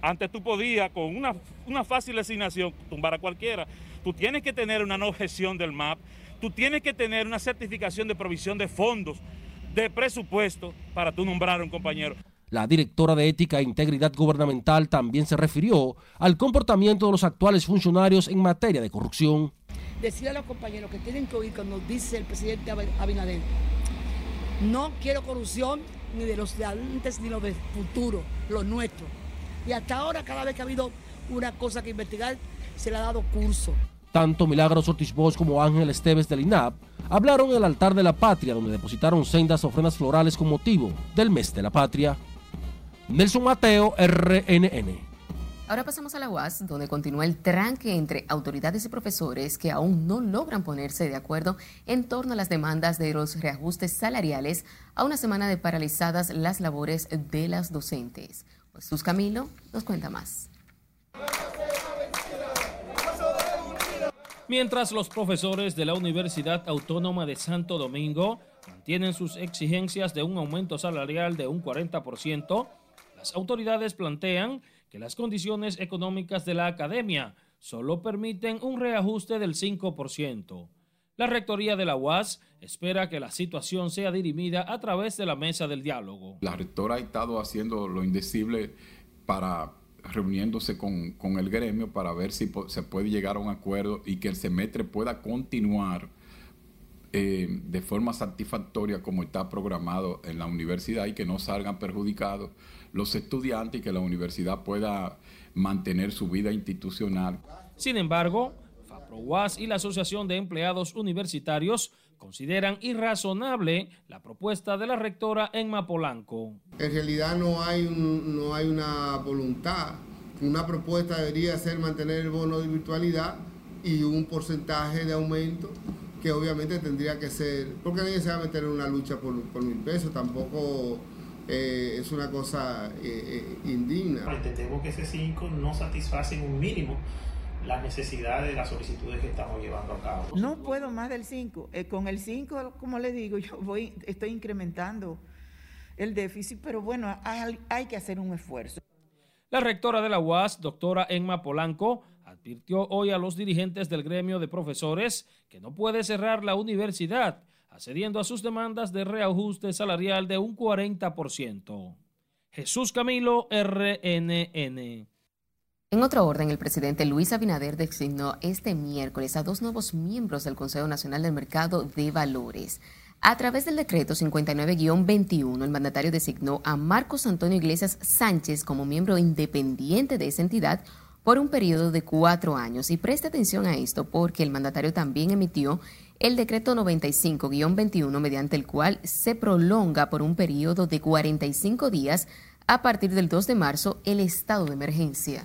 Antes tú podías, con una, una fácil asignación, tumbar a cualquiera. Tú tienes que tener una no gestión del MAP, tú tienes que tener una certificación de provisión de fondos, de presupuesto, para tú nombrar a un compañero. La directora de Ética e Integridad Gubernamental también se refirió al comportamiento de los actuales funcionarios en materia de corrupción. Decirle a los compañeros que tienen que oír cuando dice el presidente Abinader, no quiero corrupción ni de los de antes ni los de futuro, los nuestros. Y hasta ahora, cada vez que ha habido una cosa que investigar, se le ha dado curso. Tanto Milagros Ortiz Bosch como Ángel Esteves del INAP hablaron en el altar de la patria, donde depositaron sendas ofrendas florales con motivo del mes de la patria. Nelson Mateo, RNN. Ahora pasamos a la UAS, donde continúa el tranque entre autoridades y profesores que aún no logran ponerse de acuerdo en torno a las demandas de los reajustes salariales a una semana de paralizadas las labores de las docentes. Jesús Camilo nos cuenta más. Mientras los profesores de la Universidad Autónoma de Santo Domingo mantienen sus exigencias de un aumento salarial de un 40%, las autoridades plantean que las condiciones económicas de la academia solo permiten un reajuste del 5%. La rectoría de la UAS espera que la situación sea dirimida a través de la mesa del diálogo. La rectora ha estado haciendo lo indecible para reuniéndose con, el gremio para ver si se puede llegar a un acuerdo y que el semestre pueda continuar eh, de forma satisfactoria como está programado en la universidad y que no salgan perjudicados los estudiantes y que la universidad pueda mantener su vida institucional. Sin embargo, FAPROWAS y la Asociación de Empleados Universitarios consideran irrazonable la propuesta de la rectora Enma Polanco. En realidad no hay, no hay una voluntad. Una propuesta debería ser mantener el bono de virtualidad y un porcentaje de aumento que obviamente tendría que ser, porque nadie se va a meter en una lucha por, por mil pesos, tampoco eh, es una cosa eh, eh, indigna. Entendemos que ese 5 no satisface un mínimo las necesidades de las solicitudes que estamos llevando a cabo. No puedo más del 5. Eh, con el 5, como le digo, yo voy, estoy incrementando el déficit, pero bueno, hay, hay que hacer un esfuerzo. La rectora de la UAS, doctora Emma Polanco, advirtió hoy a los dirigentes del gremio de profesores que no puede cerrar la universidad, accediendo a sus demandas de reajuste salarial de un 40%. Jesús Camilo, RNN. En otro orden, el presidente Luis Abinader designó este miércoles a dos nuevos miembros del Consejo Nacional del Mercado de Valores. A través del decreto 59-21, el mandatario designó a Marcos Antonio Iglesias Sánchez como miembro independiente de esa entidad por un periodo de cuatro años. Y preste atención a esto porque el mandatario también emitió el decreto 95-21 mediante el cual se prolonga por un periodo de 45 días a partir del 2 de marzo el estado de emergencia.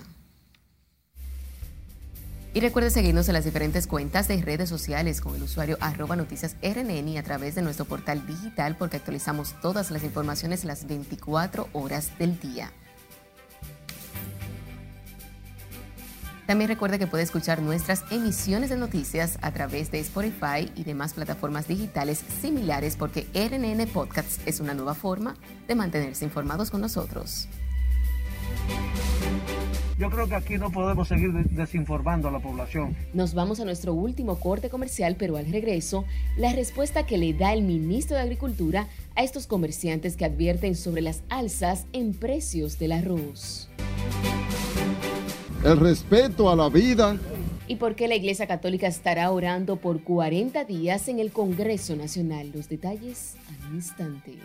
Y recuerde seguirnos en las diferentes cuentas de redes sociales con el usuario arroba noticias RNN y a través de nuestro portal digital porque actualizamos todas las informaciones las 24 horas del día. También recuerde que puede escuchar nuestras emisiones de noticias a través de Spotify y demás plataformas digitales similares porque RNN Podcasts es una nueva forma de mantenerse informados con nosotros. yo creo que aquí no podemos seguir desinformando a la población. Nos vamos a nuestro último corte comercial, pero al regreso, la respuesta que le da el ministro de Agricultura a estos comerciantes que advierten sobre las alzas en precios del arroz. El respeto a la vida. ¿Y por qué la Iglesia Católica estará orando por 40 días en el Congreso Nacional? Los detalles al instante.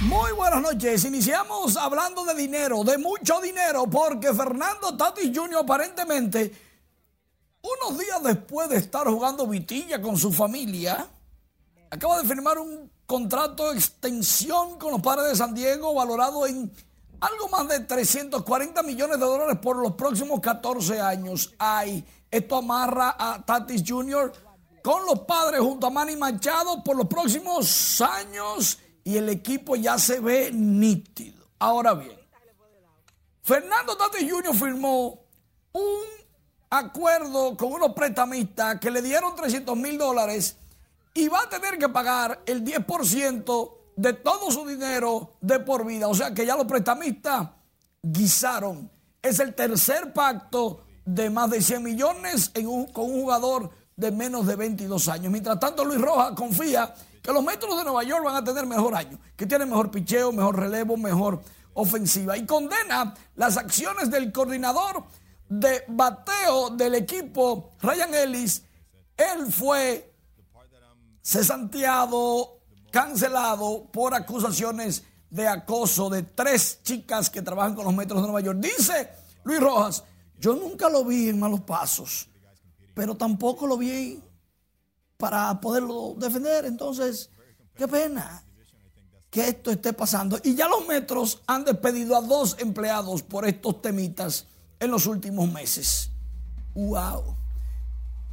Muy buenas noches. Iniciamos hablando de dinero, de mucho dinero, porque Fernando Tatis Jr. aparentemente, unos días después de estar jugando vitilla con su familia, acaba de firmar un contrato de extensión con los padres de San Diego valorado en algo más de 340 millones de dólares por los próximos 14 años. Ay, esto amarra a Tatis Jr. con los padres junto a Manny Machado por los próximos años y el equipo ya se ve nítido. Ahora bien, Fernando Tatis Jr. firmó un acuerdo con unos prestamistas que le dieron 300 mil dólares y va a tener que pagar el 10% de todo su dinero de por vida. O sea que ya los prestamistas guisaron. Es el tercer pacto de más de 100 millones con un jugador de menos de 22 años. Mientras tanto, Luis Rojas confía que los Metros de Nueva York van a tener mejor año, que tienen mejor picheo, mejor relevo, mejor ofensiva. Y condena las acciones del coordinador de bateo del equipo, Ryan Ellis. Él fue cesanteado, cancelado por acusaciones de acoso de tres chicas que trabajan con los Metros de Nueva York. Dice Luis Rojas, yo nunca lo vi en malos pasos, pero tampoco lo vi para poderlo defender. Entonces, qué pena que esto esté pasando. Y ya los metros han despedido a dos empleados por estos temitas en los últimos meses. ¡Wow!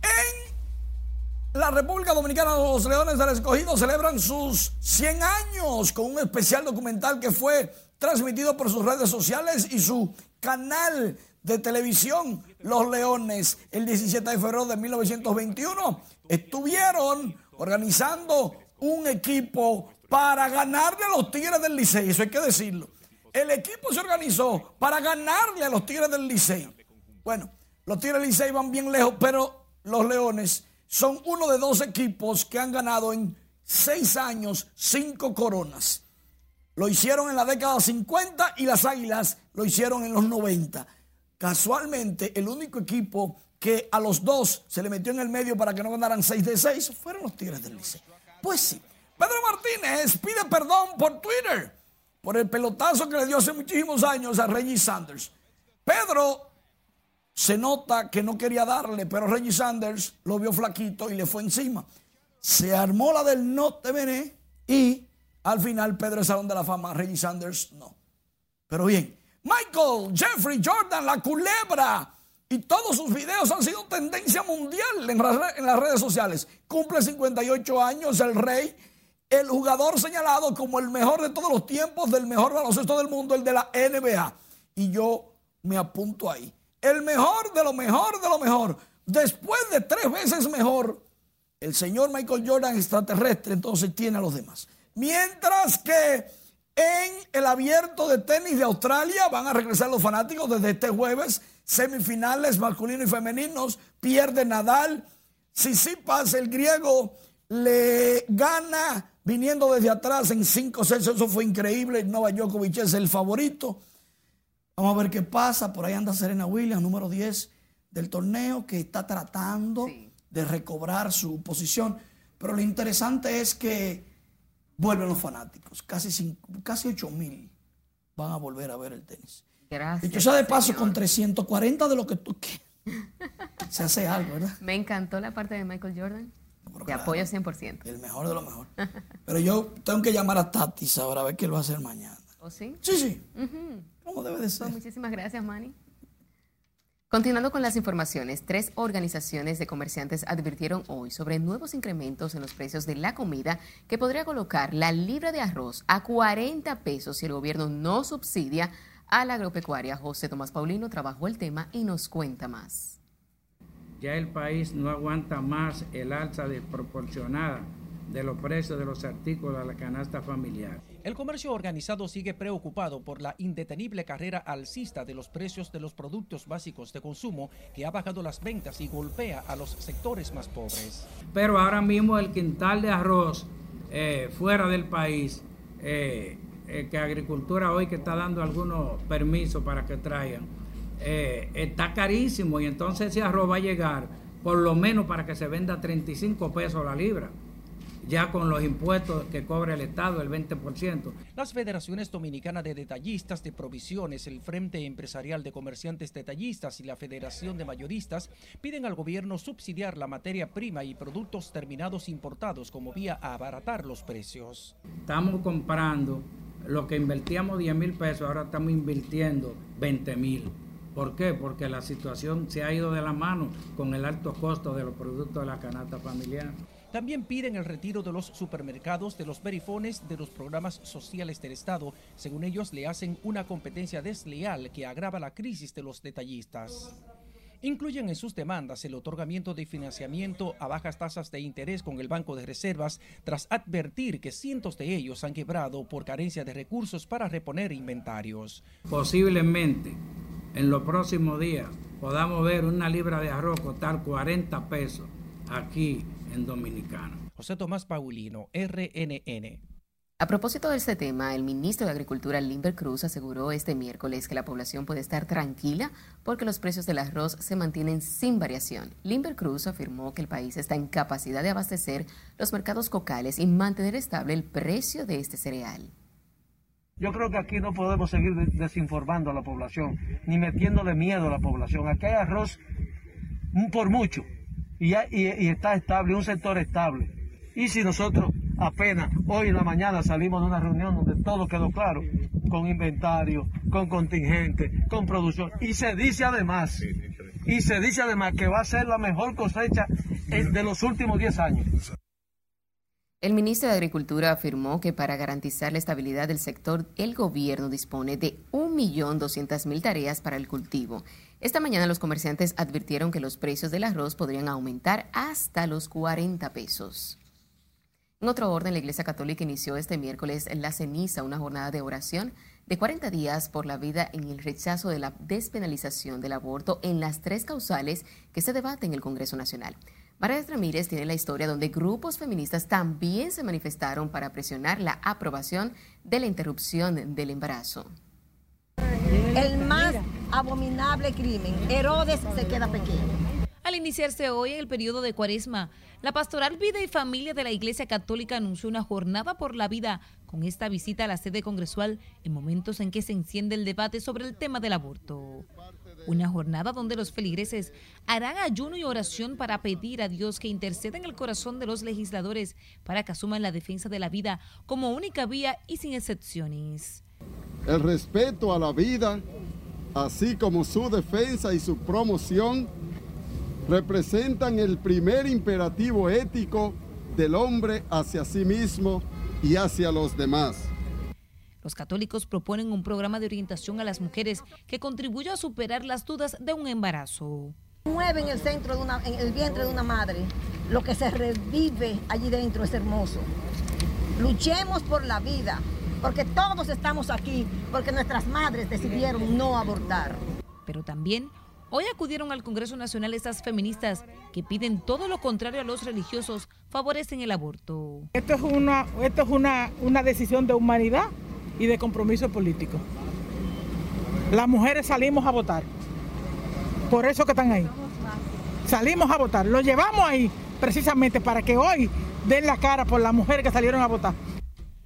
En la República Dominicana, los Leones del Escogido celebran sus 100 años con un especial documental que fue transmitido por sus redes sociales y su canal de televisión, Los Leones, el 17 de febrero de 1921 estuvieron organizando un equipo para ganarle a los Tigres del Licey, eso hay que decirlo. El equipo se organizó para ganarle a los Tigres del Licey. Bueno, los Tigres del Licey van bien lejos, pero los Leones son uno de dos equipos que han ganado en seis años cinco coronas. Lo hicieron en la década 50 y las Águilas lo hicieron en los 90. Casualmente, el único equipo que a los dos se le metió en el medio para que no ganaran 6 de 6 fueron los Tigres del Liceo. Pues sí. Pedro Martínez pide perdón por Twitter por el pelotazo que le dio hace muchísimos años a Reggie Sanders. Pedro se nota que no quería darle, pero Reggie Sanders lo vio flaquito y le fue encima. Se armó la del no te veré y al final Pedro es Salón de la Fama, Reggie Sanders no. Pero bien, Michael, Jeffrey, Jordan, la culebra y todos sus videos han sido tendencia mundial en, las redes sociales. Cumple 58 años el rey, el jugador señalado como el mejor de todos los tiempos, del mejor baloncesto del mundo, el de la NBA. Y yo me apunto ahí. El mejor de lo mejor de lo mejor. Después de tres veces mejor, el señor Michael Jordan extraterrestre entonces tiene a los demás. Mientras que en el abierto de tenis de Australia van a regresar los fanáticos desde este jueves semifinales masculinos y femeninos, pierde Nadal. Sisipas, el griego, le gana viniendo desde atrás en 5 6 Eso fue increíble. Novak Djokovic es el favorito. Vamos a ver qué pasa. Por ahí anda Serena Williams, número 10 del torneo, que está tratando de recobrar su posición. Pero lo interesante es que vuelven los fanáticos. Casi, casi 8 mil van a volver a ver el tenis. Gracias. Y sea de paso, con 340 de lo que tú quieres, se hace algo, ¿verdad? Me encantó la parte de Michael Jordan. Te apoyo 100%. El mejor de lo mejor. Pero yo tengo que llamar a Tatis ahora a ver qué lo va a hacer mañana. ¿O sí? Sí, sí. ¿Cómo debe de ser? Pues muchísimas gracias, Manny. Continuando con las informaciones, tres organizaciones de comerciantes advirtieron hoy sobre nuevos incrementos en los precios de la comida que podría colocar la libra de arroz a 40 pesos si el gobierno no subsidia a la agropecuaria. José Tomás Paulino trabajó el tema y nos cuenta más. Ya el país no aguanta más el alza desproporcionada de los precios de los artículos de la canasta familiar. El comercio organizado sigue preocupado por la indetenible carrera alcista de los precios de los productos básicos de consumo que ha bajado las ventas y golpea a los sectores más pobres. Pero ahora mismo el quintal de arroz eh, fuera del país, eh, eh, que Agricultura hoy que está dando algunos permisos para que traigan, está carísimo y entonces ese arroz va a llegar por lo menos para que se venda 35 pesos la libra ya con los impuestos que cobra el Estado, el 20%. Las federaciones dominicanas de detallistas de provisiones, el Frente Empresarial de Comerciantes Detallistas y la Federación de Mayoristas piden al gobierno subsidiar la materia prima y productos terminados importados como vía a abaratar los precios. Estamos comprando lo que invertíamos 10 mil pesos, ahora estamos invirtiendo 20 mil. ¿Por qué? Porque la situación se ha ido de la mano con el alto costo de los productos de la canasta familiar. También piden el retiro de los supermercados, de los verifones, de los programas sociales del Estado. Según ellos, le hacen una competencia desleal que agrava la crisis de los detallistas. Incluyen en sus demandas el otorgamiento de financiamiento a bajas tasas de interés con el Banco de Reservas, tras advertir que cientos de ellos han quebrado por carencia de recursos para reponer inventarios. Posiblemente en los próximos días podamos ver una libra de arroz costar 40 pesos aquí en Dominicano. José Tomás Paulino, RNN. A propósito de este tema, el ministro de Agricultura, Limber Cruz, aseguró este miércoles que la población puede estar tranquila porque los precios del arroz se mantienen sin variación. Limber Cruz afirmó que el país está en capacidad de abastecer los mercados cocales y mantener estable el precio de este cereal. Yo creo que aquí no podemos seguir desinformando a la población, ni metiéndole miedo a la población. Aquí hay arroz por mucho y, está estable, un sector estable. Y si nosotros apenas hoy en la mañana salimos de una reunión donde todo quedó claro, con inventario, con contingente, con producción, y se dice además, y se dice además que va a ser la mejor cosecha de los últimos 10 años. El ministro de Agricultura afirmó que para garantizar la estabilidad del sector, el gobierno dispone de 1.200.000 tareas para el cultivo esta mañana los comerciantes advirtieron que los precios del arroz podrían aumentar hasta los 40 pesos. En otro orden, la Iglesia Católica inició este miércoles en la ceniza una jornada de oración de 40 días por la vida en el rechazo de la despenalización del aborto en las tres causales que se debaten en el Congreso Nacional. María Ramírez tiene la historia donde grupos feministas también se manifestaron para presionar la aprobación de la interrupción del embarazo. El más abominable crimen, Herodes se queda pequeño. Al iniciarse hoy el periodo de cuaresma, la Pastoral Vida y Familia de la Iglesia Católica anunció una jornada por la vida con esta visita a la sede congresual en momentos en que se enciende el debate sobre el tema del aborto. Una jornada donde los feligreses harán ayuno y oración para pedir a Dios que interceda en el corazón de los legisladores para que asuman la defensa de la vida como única vía y sin excepciones. El respeto a la vida, así como su defensa y su promoción, representan el primer imperativo ético del hombre hacia sí mismo y hacia los demás. Los católicos proponen un programa de orientación a las mujeres que contribuya a superar las dudas de un embarazo. Mueve en el centro, de una, en el vientre de una madre, lo que se revive allí dentro es hermoso. Luchemos por la vida, porque todos estamos aquí, porque nuestras madres decidieron no abortar. Pero también hoy acudieron al Congreso Nacional estas feministas que piden todo lo contrario a los religiosos, favorecen el aborto. Esto es una, esto es una, una decisión de humanidad y de compromiso político. Las mujeres salimos a votar, por eso que están ahí. Salimos a votar, lo llevamos ahí precisamente para que hoy den la cara por las mujeres que salieron a votar.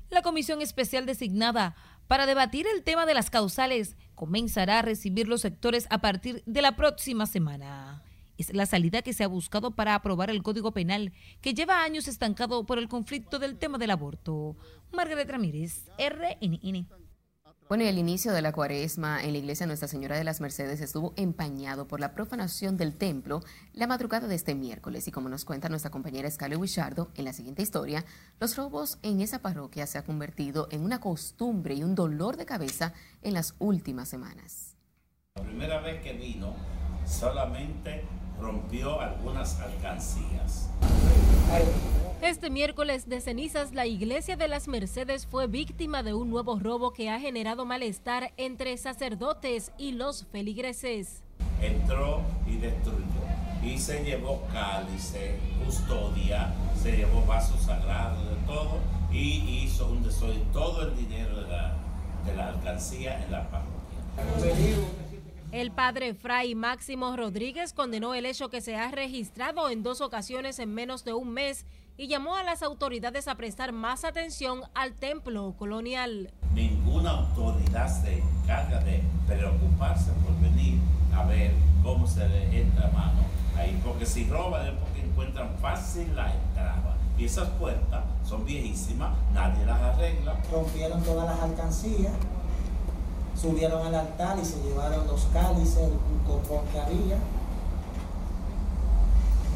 La comisión especial designada para debatir el tema de las causales comenzará a recibir los sectores a partir de la próxima semana. Es la salida que se ha buscado para aprobar el Código Penal, que lleva años estancado por el conflicto del tema del aborto. Margaret Ramírez, RNN. Bueno, el inicio de la cuaresma en la iglesia Nuestra Señora de las Mercedes estuvo empañado por la profanación del templo la madrugada de este miércoles. Y como nos cuenta nuestra compañera Scarlett Wichardo en la siguiente historia, los robos en esa parroquia se ha convertido en una costumbre y un dolor de cabeza en las últimas semanas. La primera vez que vino, solamente rompió algunas alcancías. Este miércoles de cenizas, la iglesia de las Mercedes fue víctima de un nuevo robo que ha generado malestar entre sacerdotes y los feligreses. Entró y destruyó y se llevó cálice, custodia, se llevó vasos sagrados, de todo y hizo un desorden, todo el dinero de la, de la alcancía en la parroquia. El padre Fray Máximo Rodríguez condenó el hecho que se ha registrado en dos ocasiones en menos de un mes y llamó a las autoridades a prestar más atención al templo colonial. Ninguna autoridad se encarga de preocuparse por venir a ver cómo se le entra mano ahí, porque si roban es porque encuentran fácil la entrada. Y esas puertas son viejísimas, nadie las arregla. Rompieron todas las alcancías, subieron al altar y se llevaron los cálices, el copón que había,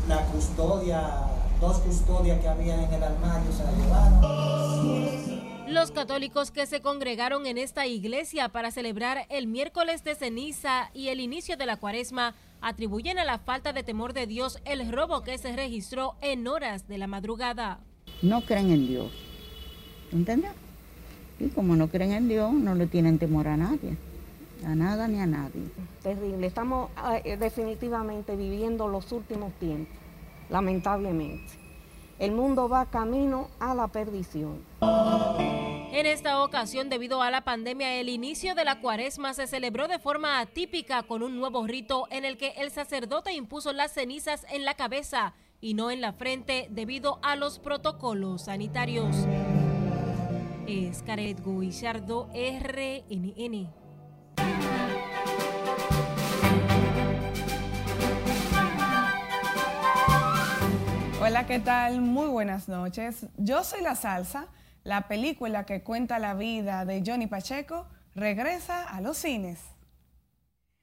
la custodia dos custodias que había en el armario se la llevaron. Los católicos que se congregaron en esta iglesia para celebrar el miércoles de ceniza y el inicio de la cuaresma atribuyen a la falta de temor de Dios el robo que se registró en horas de la madrugada. No creen en Dios, ¿entiendes? Y como no creen en Dios, no le tienen temor a nadie, a nada ni a nadie. Terrible, estamos eh, definitivamente viviendo los últimos tiempos lamentablemente. El mundo va camino a la perdición. En esta ocasión, debido a la pandemia, el inicio de la cuaresma se celebró de forma atípica con un nuevo rito en el que el sacerdote impuso las cenizas en la cabeza y no en la frente debido a los protocolos sanitarios. Es Caret Guillardo, RNN. Hola, ¿qué tal? Muy buenas noches. Yo soy La Salsa. La película que cuenta la vida de Johnny Pacheco regresa a los cines.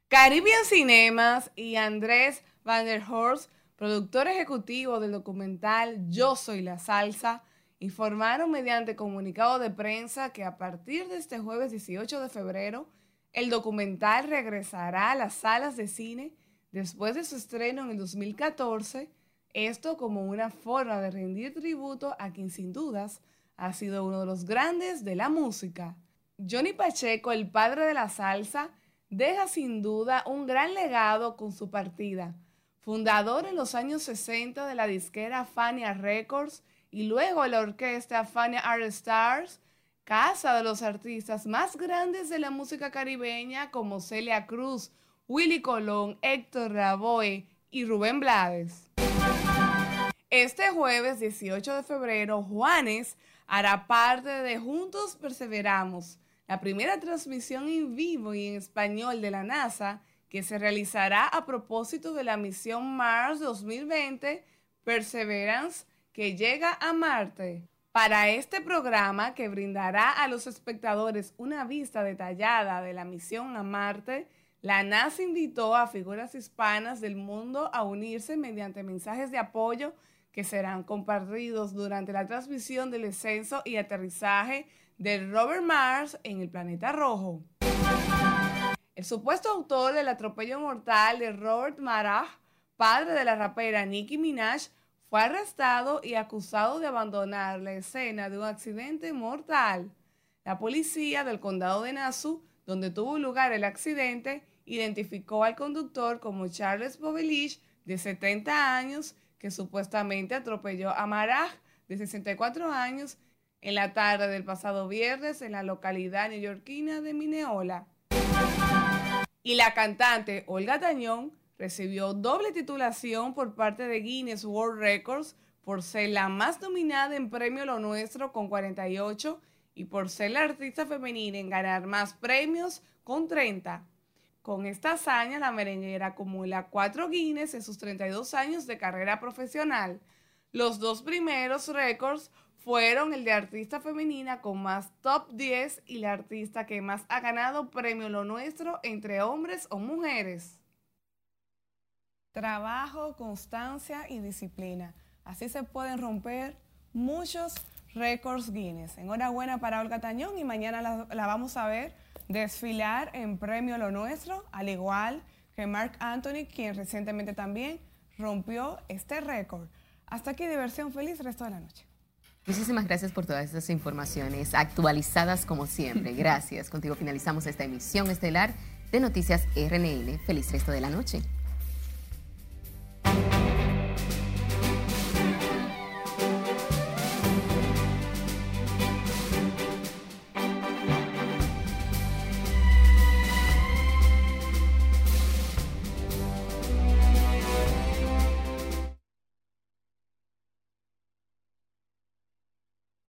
Caribbean Cinemas y Andrés Van der Horst, productor ejecutivo del documental Yo Soy la Salsa, informaron mediante comunicado de prensa que a partir de este jueves 18 de febrero, el documental regresará a las salas de cine después de su estreno en el 2014 esto como una forma de rendir tributo a quien sin dudas ha sido uno de los grandes de la música. Johnny Pacheco, el padre de la salsa, deja sin duda un gran legado con su partida. Fundador en los años 60 de la disquera Fania Records y luego la orquesta Fania Art Stars, casa de los artistas más grandes de la música caribeña como Celia Cruz, Willy Colón, Héctor Lavoe y Rubén Blades. Este jueves 18 de febrero, Juanes hará parte de Juntos Perseveramos, la primera transmisión en vivo y en español de la NASA que se realizará a propósito de la misión Mars 2020 Perseverance que llega a Marte. Para este programa que brindará a los espectadores una vista detallada de la misión a Marte, la NASA invitó a figuras hispanas del mundo a unirse mediante mensajes de apoyo que serán compartidos durante la transmisión del descenso y aterrizaje del Robert Mars en el planeta rojo. El supuesto autor del atropello mortal de Robert Maraj, padre de la rapera Nicki Minaj, fue arrestado y acusado de abandonar la escena de un accidente mortal. La policía del condado de Nassau, donde tuvo lugar el accidente, identificó al conductor como Charles Bovelich, de 70 años, que supuestamente atropelló a Maraj, de 64 años, en la tarde del pasado viernes en la localidad neoyorquina de Mineola. Y la cantante Olga Tañón recibió doble titulación por parte de Guinness World Records por ser la más nominada en Premio Lo Nuestro con 48 y por ser la artista femenina en ganar más premios con 30. Con esta hazaña, la merenguera acumula cuatro Guinness en sus 32 años de carrera profesional. Los dos primeros récords fueron el de artista femenina con más top 10 y la artista que más ha ganado premio Lo Nuestro entre hombres o mujeres. Trabajo, constancia y disciplina. Así se pueden romper muchos récords Guinness. Enhorabuena para Olga Tañón y mañana la, vamos a ver desfilar en Premio Lo Nuestro, al igual que Mark Anthony, quien recientemente también rompió este récord. Hasta aquí diversión feliz resto de la noche. Muchísimas gracias por todas estas informaciones actualizadas como siempre. Gracias. Contigo finalizamos esta emisión estelar de Noticias RNN. Feliz resto de la noche. Thank you.